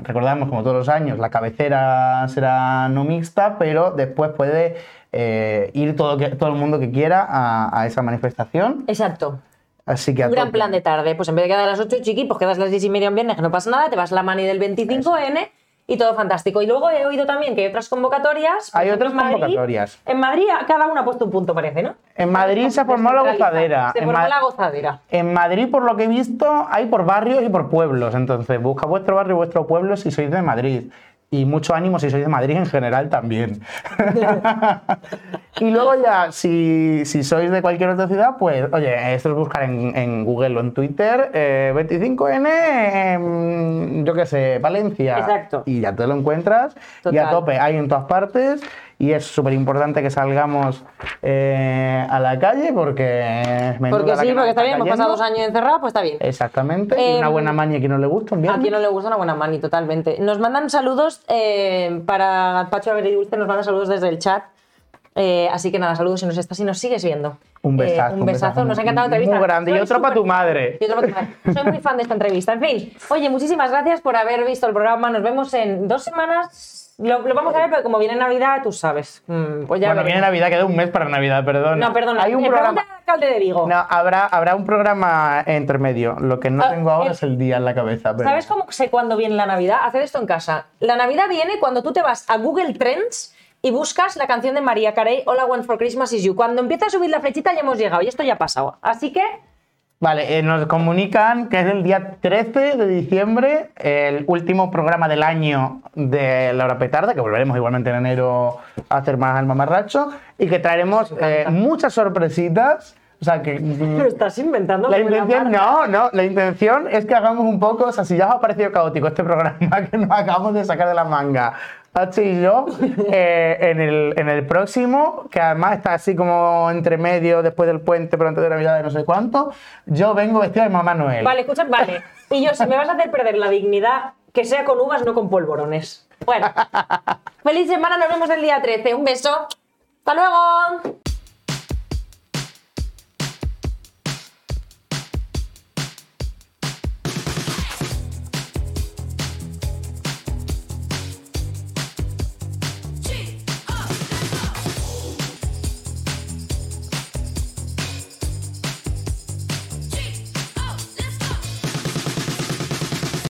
recordamos, como todos los años, la cabecera será no mixta, pero después puede eh, ir todo, que- todo el mundo que quiera a, a esa manifestación. Exacto. Así que a Un gran plan de tarde. Pues en vez de quedar a las 8, chiqui, pues quedas a las 10 y media un viernes, que no pasa nada, te vas la mani del 25N y todo fantástico. Y luego he oído también que hay otras convocatorias. Hay otras en Madrid- convocatorias. En Madrid cada uno ha puesto un punto, parece, ¿no? En Madrid se formó la gozadera. Se formó la gozadera. En Madrid, por lo que he visto, hay por barrios y por pueblos. Entonces, busca vuestro barrio y vuestro pueblo si sois de Madrid. Y mucho ánimo si sois de Madrid en general también. y luego ya, si, si sois de cualquier otra ciudad, pues, oye, esto es buscar en, en Google o en Twitter, eh, 25N, em, yo qué sé, Valencia. Exacto. Y ya te lo encuentras. Y a tope, hay en todas partes. Y es súper importante que salgamos eh, a la calle porque... Porque sí, porque está bien, hemos pasado dos años encerrados, pues está bien. Exactamente, y una Em, buena mani a quien no le gusta un A quien no le gusta una buena mani, totalmente. Nos mandan saludos eh, para Gazpacho Agridulce, nos manda saludos desde el chat. Eh, así que nada, saludos si nos estás y nos sigues viendo. Un Eh, besazo. un besazo, nos ha encantado la Muy entrevista. grande. Y otro para tu madre. y otro para tu madre. Soy muy fan de esta entrevista. En fin, oye, muchísimas gracias por haber visto el programa. Nos vemos en dos semanas. Lo, lo vamos a ver, pero como viene Navidad, tú sabes. Mm, pues ya Bueno, veremos. viene Navidad, queda un mes para Navidad, perdón. No, perdona. Hay un programa. alcalde de Vigo. No, habrá, habrá un programa entre medio. Lo que no Ah, tengo ahora es el día en la cabeza. pero- ¿Sabes cómo sé cuándo viene la Navidad? Haced esto en casa. La Navidad viene cuando tú te vas a Google Trends y buscas la canción de María Carey, All I Want for Christmas is You. Cuando empieza a subir la flechita ya hemos llegado y esto ya ha pasado. Así que, Vale, eh, nos comunican que es el día 13 de diciembre, el último programa del año de La Hora Petarda, que volveremos igualmente en enero a hacer más al mamarracho, y que traeremos eh, muchas sorpresitas. O sea, que... mm, lo estás inventando. La intención, no, no, la intención es que hagamos un poco, o sea, si ya os ha parecido caótico este programa que nos acabamos de sacar de la manga, H y yo, eh, en, el, en el próximo, que además está así como entre medio, después del puente, pero antes de Navidad de no sé cuánto, yo vengo vestido de Mamá Noel. Vale, escucha, vale. Y yo, si me vas a hacer perder la dignidad, que sea con uvas, no con polvorones. Bueno, feliz semana, nos vemos el día 13. Un beso. ¡Hasta luego!